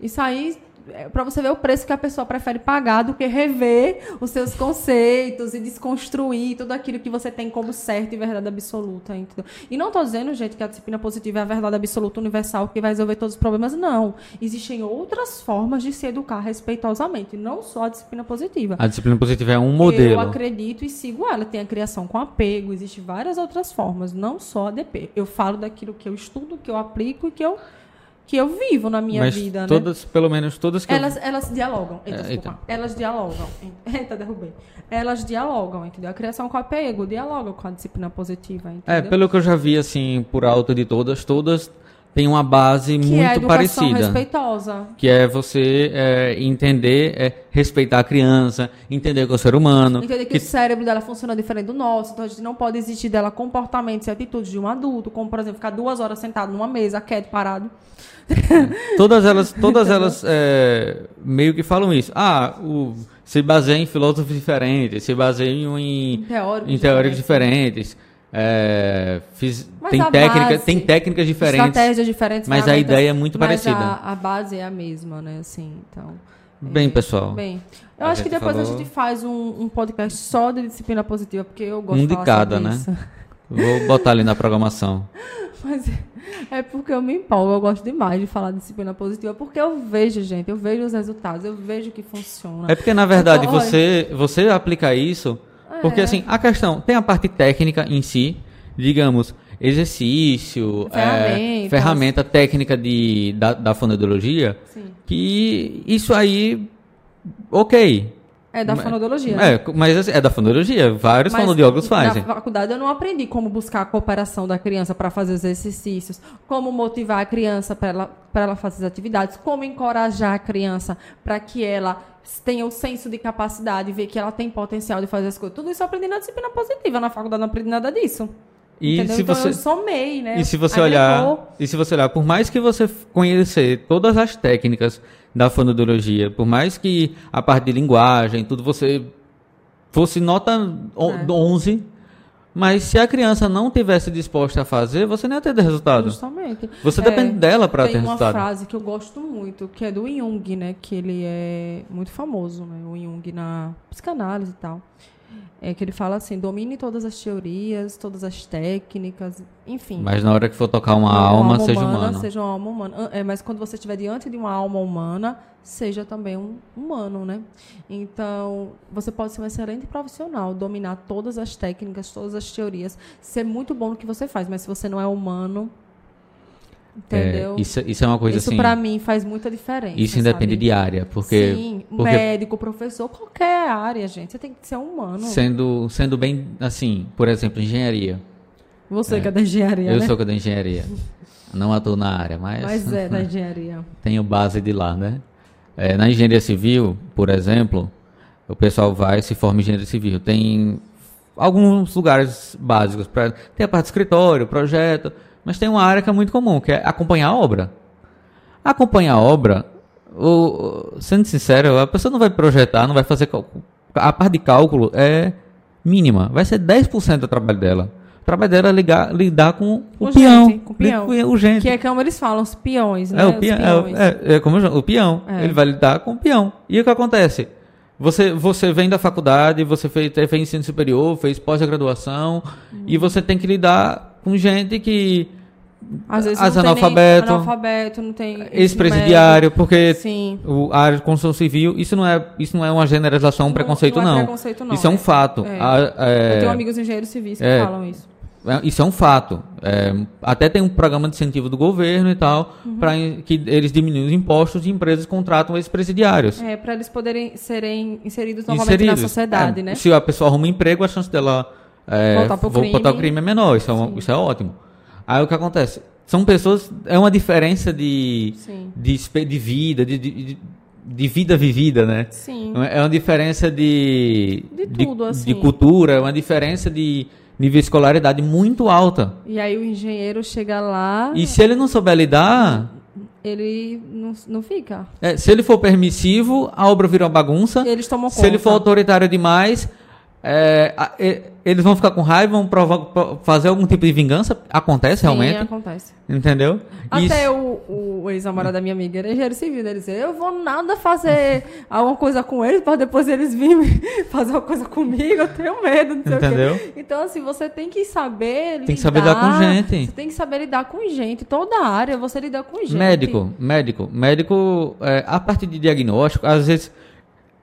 Isso aí é, para você ver o preço que a pessoa prefere pagar do que rever os seus conceitos e desconstruir tudo aquilo que você tem como certo e verdade absoluta. Entendeu? E não estou dizendo, gente, que a disciplina positiva é a verdade absoluta universal que vai resolver todos os problemas. Não. Existem outras formas de se educar respeitosamente, não só a disciplina positiva. A disciplina positiva é um modelo. Eu acredito e sigo ela. Tem a criação com apego, existem várias outras formas, não só a DP. Eu falo daquilo que eu estudo, que eu aplico e que eu que eu vivo na minha Mas vida, todas, né? pelo menos todas que elas, eu... elas dialogam. Eita, é, desculpa. Elas dialogam. Eita, derrubei. Elas dialogam, entendeu? A criação com apego dialoga com a disciplina positiva, entendeu? É, pelo que eu já vi, assim, por alto de todas, todas têm uma base que muito é a parecida. respeitosa. Que é você é, entender, é, respeitar a criança, entender que é o ser humano. Entender que, que, o cérebro dela funciona diferente do nosso, então a gente não pode exigir dela comportamentos e atitudes de um adulto, como, por exemplo, ficar duas horas sentado numa mesa, quieto, parado. todas elas, todas elas é, meio que falam isso. Ah, o, se baseia em filósofos diferentes, se baseiam em, teóricos, em teóricos diferentes. É, fiz, tem, técnica, base, tem técnicas diferentes. Estratégias diferentes. Mas a ideia é muito parecida. A, a base é a mesma, né? Assim, então. Bem, é, pessoal. Bem, eu acho que depois falou... a gente faz um, um, podcast só de disciplina positiva, porque eu gosto um de, de cada, né? Vou botar ali na programação. Mas é porque eu me empolgo, eu gosto demais de falar de disciplina positiva, porque eu vejo, gente, eu vejo os resultados, eu vejo que funciona. É porque, na verdade, então, você, você aplica isso, é. porque assim, a questão, tem a parte técnica em si, digamos, exercício, é, ferramenta técnica de, da, da fonoaudiologia, Sim. que isso aí, ok, é da fonoaudiologia. É, né? mas assim, é da fonoaudiologia. Vários mas fonoaudiólogos fazem. Na faculdade eu não aprendi como buscar a cooperação da criança para fazer os exercícios, como motivar a criança para ela, ela fazer as atividades, como encorajar a criança para que ela tenha o senso de capacidade, ver que ela tem potencial de fazer as coisas. Tudo isso eu aprendi na disciplina positiva. Na faculdade não aprendi nada disso. E Entendeu? se então você eu somei, né? E se você olhar, e se você olhar, por mais que você conhecer todas as técnicas da fonoaudiologia, por mais que a parte de linguagem, tudo você fosse nota é. 11, mas se a criança não tivesse disposta a fazer, você não ia ter resultado. Justamente. Você é, depende dela para ter resultado. Tem uma frase que eu gosto muito, que é do Jung, né? Que ele é muito famoso, né? O Jung na psicanálise e tal é que ele fala assim, domine todas as teorias, todas as técnicas, enfim. Mas na hora que for tocar uma, uma alma, alma, seja humana, humano. Seja uma alma humana. É, mas quando você estiver diante de uma alma humana, seja também um humano, né? Então, você pode ser um excelente profissional, dominar todas as técnicas, todas as teorias, ser muito bom no que você faz, mas se você não é humano, Entendeu? É, isso, isso é uma coisa isso assim. Isso para mim faz muita diferença. Isso independe de área, porque. Sim, porque, médico, professor, qualquer área, gente. Você tem que ser humano. Sendo, sendo bem, assim, por exemplo, engenharia. Você é, que é da engenharia. Eu né? sou que é da engenharia. Não atuo na área, mas. Mas é da engenharia. tenho base de lá, né? É, na engenharia civil, por exemplo, o pessoal vai se forma em engenharia civil. Tem alguns lugares básicos para. Tem a parte de escritório, projeto mas tem uma área que é muito comum, que é acompanhar a obra. Acompanhar a obra, sendo sincero, a pessoa não vai projetar, não vai fazer cálculo. A parte de cálculo é mínima, vai ser 10% do trabalho dela. O trabalho dela é ligar, lidar com o, o peão. Gente, com o peão. O gente. Que é como eles falam, os peões, né? É, o peão, é, é, é, como o peão. É. Ele vai lidar com o peão. E o que acontece? Você, você vem da faculdade, você fez, fez ensino superior, fez pós-graduação, uhum. e você tem que lidar com gente que Às vezes As não tem nem analfabeto. analfabeto, não tem ex-presidiário, porque. Sim. o, a área de construção civil, isso não é, isso não é uma generalização, um Não- preconceito, não é não. preconceito, não, Isso é um é- fato. é. A- é- Eu tenho amigos engenheiros civis que é. falam isso. É, Isso é um fato. É, até tem um programa de incentivo do governo e tal, Uhum. para que eles diminuam os impostos de empresas contratam ex-presidiários. É, para eles poderem serem inseridos novamente Inseridos. na sociedade, É, né? Se a pessoa arruma um emprego, a chance dela é, Voltar pro voltar crime. ao crime é menor. Isso é, um- Sim. isso é ótimo. Aí o que acontece? São pessoas. É uma diferença de, de, de vida, de, de, de vida vivida, né? Sim. É uma diferença de, De tudo, assim. de cultura, é uma diferença de nível de escolaridade muito alta. E aí o engenheiro chega lá, E se ele não souber lidar, ele não, não fica. é, se ele for permissivo, a obra vira uma bagunça. Eles tomam Se ele for conta. autoritário demais, é, eles vão ficar com raiva, vão provar, pro- fazer algum tipo de vingança. Acontece Sim, realmente, acontece. entendeu? Até Isso- o, o ex-namorado da minha amiga era engenheiro civil. Ele dizia, eu vou nada fazer alguma coisa com eles para depois eles virem fazer uma coisa comigo. Eu tenho medo, não sei Entendeu? o quê. Então, assim, você tem que saber Tem que saber lidar com gente. Você tem que saber lidar com gente. Toda área você lida com gente. Médico, médico, médico, é, a parte de diagnóstico, às vezes,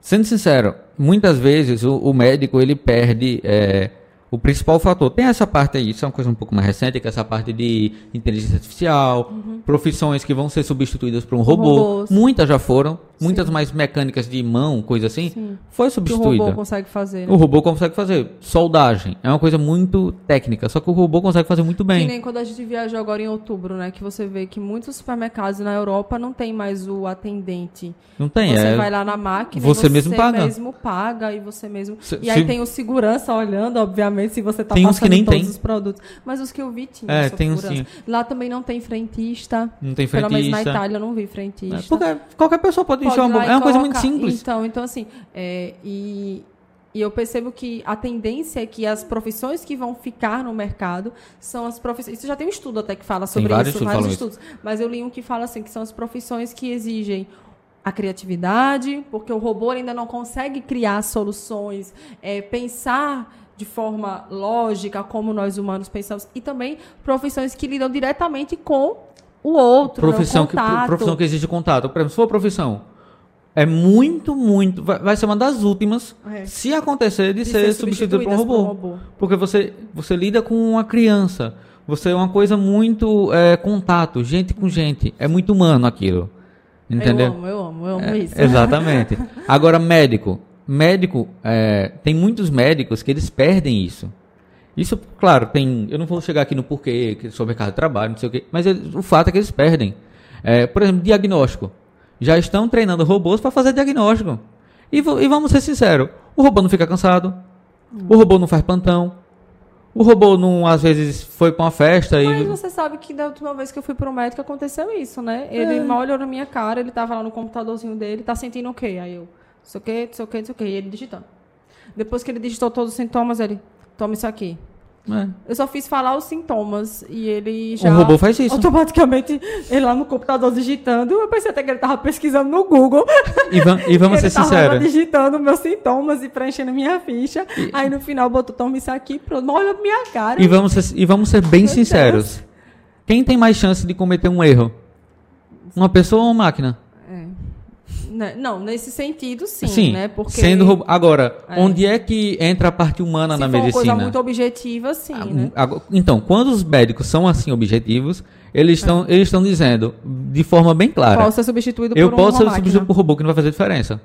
sendo sincero, muitas vezes o, o médico ele perde é, o principal fator. Tem essa parte aí, isso é uma coisa um pouco mais recente, que é essa parte de inteligência artificial, profissões que vão ser substituídas por um robô. Uhum. Robôs. Muitas já foram, muitas mais mecânicas de mão, coisa assim, Sim. foi Que o substituída. robô consegue fazer. né? O robô consegue fazer. Soldagem é uma coisa muito técnica, só que o robô consegue fazer muito Que bem. nem quando a gente viajou agora em outubro, né? Que você vê que muitos supermercados na Europa não tem mais o atendente. Não tem, você é. vai lá na máquina você e você mesmo paga. mesmo paga e você mesmo. Se- e aí se- tem o segurança olhando, obviamente, se você tá Tem uns que passando nem todos tem. os produtos. Mas os que eu vi tinham É, tem uns segurança. Lá também não tem frentista. Não tem Pelo menos na frentista. Itália eu não vi frentista. É, Porque qualquer pessoa pode, Pode encher uma bomba. É uma coisa muito simples. Então, então assim, é, e, e eu percebo que a tendência é que as profissões que vão ficar no mercado são as profissões. Isso já tem um estudo até que fala sobre vários isso, estudos vários estudos. Mas eu li um que fala assim que são as profissões que exigem a criatividade, porque o robô ainda não consegue criar soluções, é, pensar de forma lógica como nós humanos pensamos, e também profissões que lidam diretamente com o outro, né, o Profissão que, profissão que exige contato. Por exemplo, se for profissão, é muito, muito. Vai, vai ser uma das últimas, É. se acontecer, de, de ser, substituído por um substituídas robô. Porque você, você lida com uma criança. Você é uma coisa muito é, contato, gente com gente. É muito humano aquilo. Entendeu? Eu amo, eu amo, eu amo É, isso. Exatamente. Agora, médico. Médico, é, tem muitos médicos que eles perdem isso. Isso, claro, tem. Eu não vou chegar aqui no porquê, que sobre mercado de trabalho, não sei o quê, mas eles- o fato é que eles perdem. É, por exemplo, diagnóstico. Já estão treinando robôs para fazer diagnóstico. E, e vamos ser sinceros: o robô não fica cansado, o robô não faz plantão, o robô não, às vezes, foi para uma festa Mas e. você sabe que da última vez que eu fui pro médico aconteceu isso, né? Ele mal olhou na minha cara, ele tava lá no computadorzinho dele, tá sentindo o quê? Aí eu, sei o quê, sei o quê, sei o quê, e ele digitando. Depois que ele digitou todos os sintomas, ele, toma isso aqui. É. Eu só fiz falar os sintomas e ele já. Um robô faz isso. Automaticamente, ele lá no computador digitando. Eu pensei até que ele tava pesquisando no Google. E, vam- e vamos ele ser sinceros. digitando meus sintomas e preenchendo minha ficha. Aí no final botou, toma isso aqui, pronto. Pra minha cara. E vamos ser, e vamos ser bem Meu sinceros. Quem tem mais chance de cometer um erro? Uma pessoa ou uma máquina? É. Né, Não, nesse sentido, sim, né? Porque sendo. Agora, É. onde é que entra a parte humana se na for uma medicina? coisa muito objetiva, sim, né? Ago- Então, quando os médicos são assim objetivos, eles É. estão eles estão dizendo de forma bem clara. Posso ser substituído eu por posso uma ser máquina. substituído por robô que não vai fazer diferença.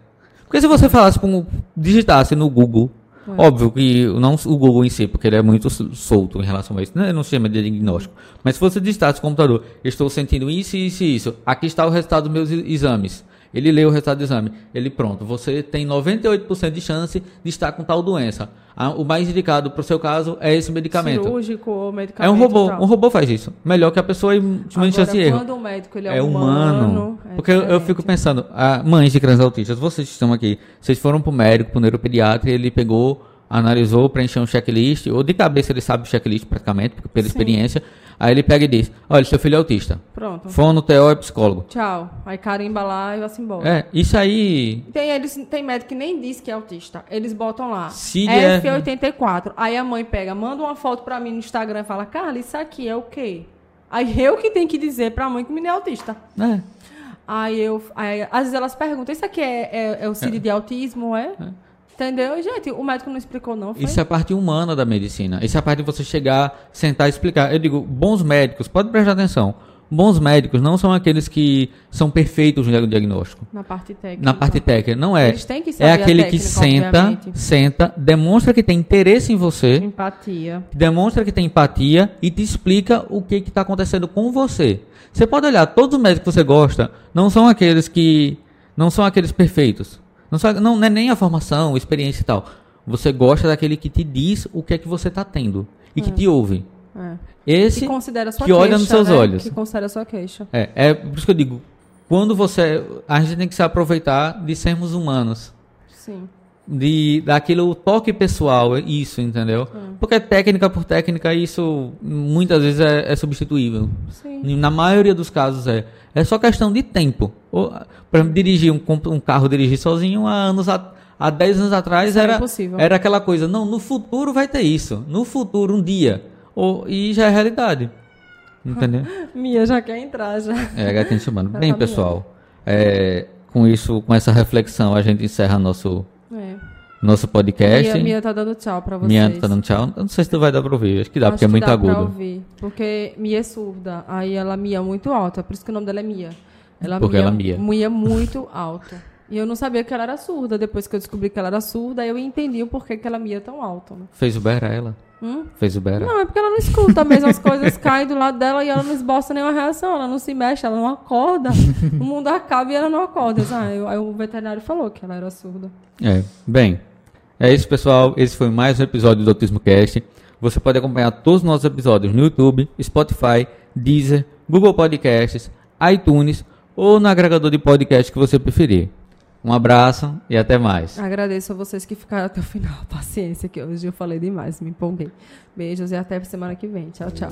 Porque se você falasse com digitasse no Google, É. óbvio que não o Google em si, porque ele é muito solto em relação a isso, né? não se chama de diagnóstico. Mas se você digitasse no computador, estou sentindo isso, isso e isso. Aqui está o resultado dos meus exames. Ele lê o resultado do exame. Ele, pronto, você tem 98% de chance de estar com tal doença. O mais indicado para o seu caso é esse medicamento. Cirúrgico ou medicamento. É um robô. tal. Um robô faz isso. Melhor que a pessoa e chance de erro. quando o médico ele é, É humano. é Porque eu, eu diferente. fico pensando, ah, mães de crianças autistas, vocês estão aqui, vocês foram pro médico, pro neuropediatra, e ele pegou, analisou, preencheu um checklist, ou de cabeça ele sabe o checklist praticamente, pela Sim. experiência. Aí ele pega e diz: Olha, seu filho é autista. Pronto. Fono, TO é psicólogo. Tchau. Aí carimba lá e vai-se embora. É, isso aí. Tem, eles, tem médico que nem diz que é autista. Eles botam lá. Se é- F84. Aí a mãe pega, manda uma foto pra mim no Instagram e fala, Carla, isso aqui é o quê? Aí eu que tenho que dizer pra mãe que o menino é autista. É. Aí eu. Aí, às vezes elas perguntam, isso aqui é, é, é o CID de autismo, é? Entendeu? Gente, o médico não explicou, não. Foi? Isso é a parte humana da medicina. Isso é a parte de você chegar, sentar e explicar. Eu digo, bons médicos, pode prestar atenção. Bons médicos não são aqueles que são perfeitos no diagnóstico. Na parte técnica. Na parte técnica, não é. Eles têm que É saber a aquele que técnica, senta, obviamente. senta, demonstra que tem interesse em você, Empatia. demonstra que tem empatia e te explica o que está acontecendo com você. Você pode olhar, todos os médicos que você gosta não são aqueles que. não são aqueles perfeitos. Não, são, não, não é nem a formação, experiência e tal. Você gosta daquele que te diz o que é que você está tendo e que te ouve. É. Esse que considera a sua que queixa. olha nos seus né? olhos. Que considera a sua queixa. É, é por isso que eu digo, quando você. A gente tem que se aproveitar de sermos humanos. Sim. De daquilo toque pessoal, é isso, entendeu? Porque técnica por técnica, isso muitas vezes é, é substituível. Sim. Na maioria dos casos é. É só questão de tempo. Exemplo, dirigir um, um carro dirigir sozinho há anos a- há 10 anos atrás Isso era era, impossível. era aquela coisa, não, no futuro vai ter isso. No futuro, um dia. Ou, e já é realidade. Entendeu? Mia já quer entrar, já. É, a gatinha chamando. Bem, tá pessoal, é, com isso, com essa reflexão, a gente encerra nosso, É. nosso podcast. Mia, Mia tá dando tchau pra vocês. Minha tá dando tchau. Eu não sei se tu vai dar pra ouvir. Acho que dá, Acho porque é muito dá pra agudo. ouvir, porque Mia é surda. Aí ela mia muito alta. Por isso que o nome dela é Mia. Ela Porque ela mia. Mia muito alto. E eu não sabia que ela era surda. Depois que eu descobri que ela era surda, eu entendi o porquê que ela mia tão alto. Né? Fez o Bera ela? Hum? Fez o Bera? Não, é porque ela não escuta mesmo. As coisas caem do lado dela e ela não esboça nenhuma reação. Ela não se mexe, ela não acorda. o mundo acaba e ela não acorda. Eu- aí o veterinário falou que ela era surda. É. Bem, é isso, pessoal. Esse foi mais um episódio do Autismo Cast. Você pode acompanhar todos os nossos episódios no YouTube, Spotify, Deezer, Google Podcasts, iTunes ou no agregador de podcast que você preferir. Um abraço e até mais. Agradeço a vocês que ficaram até o final. Paciência, que hoje eu falei demais, me empolguei. Beijos e até semana que vem. Tchau, tchau.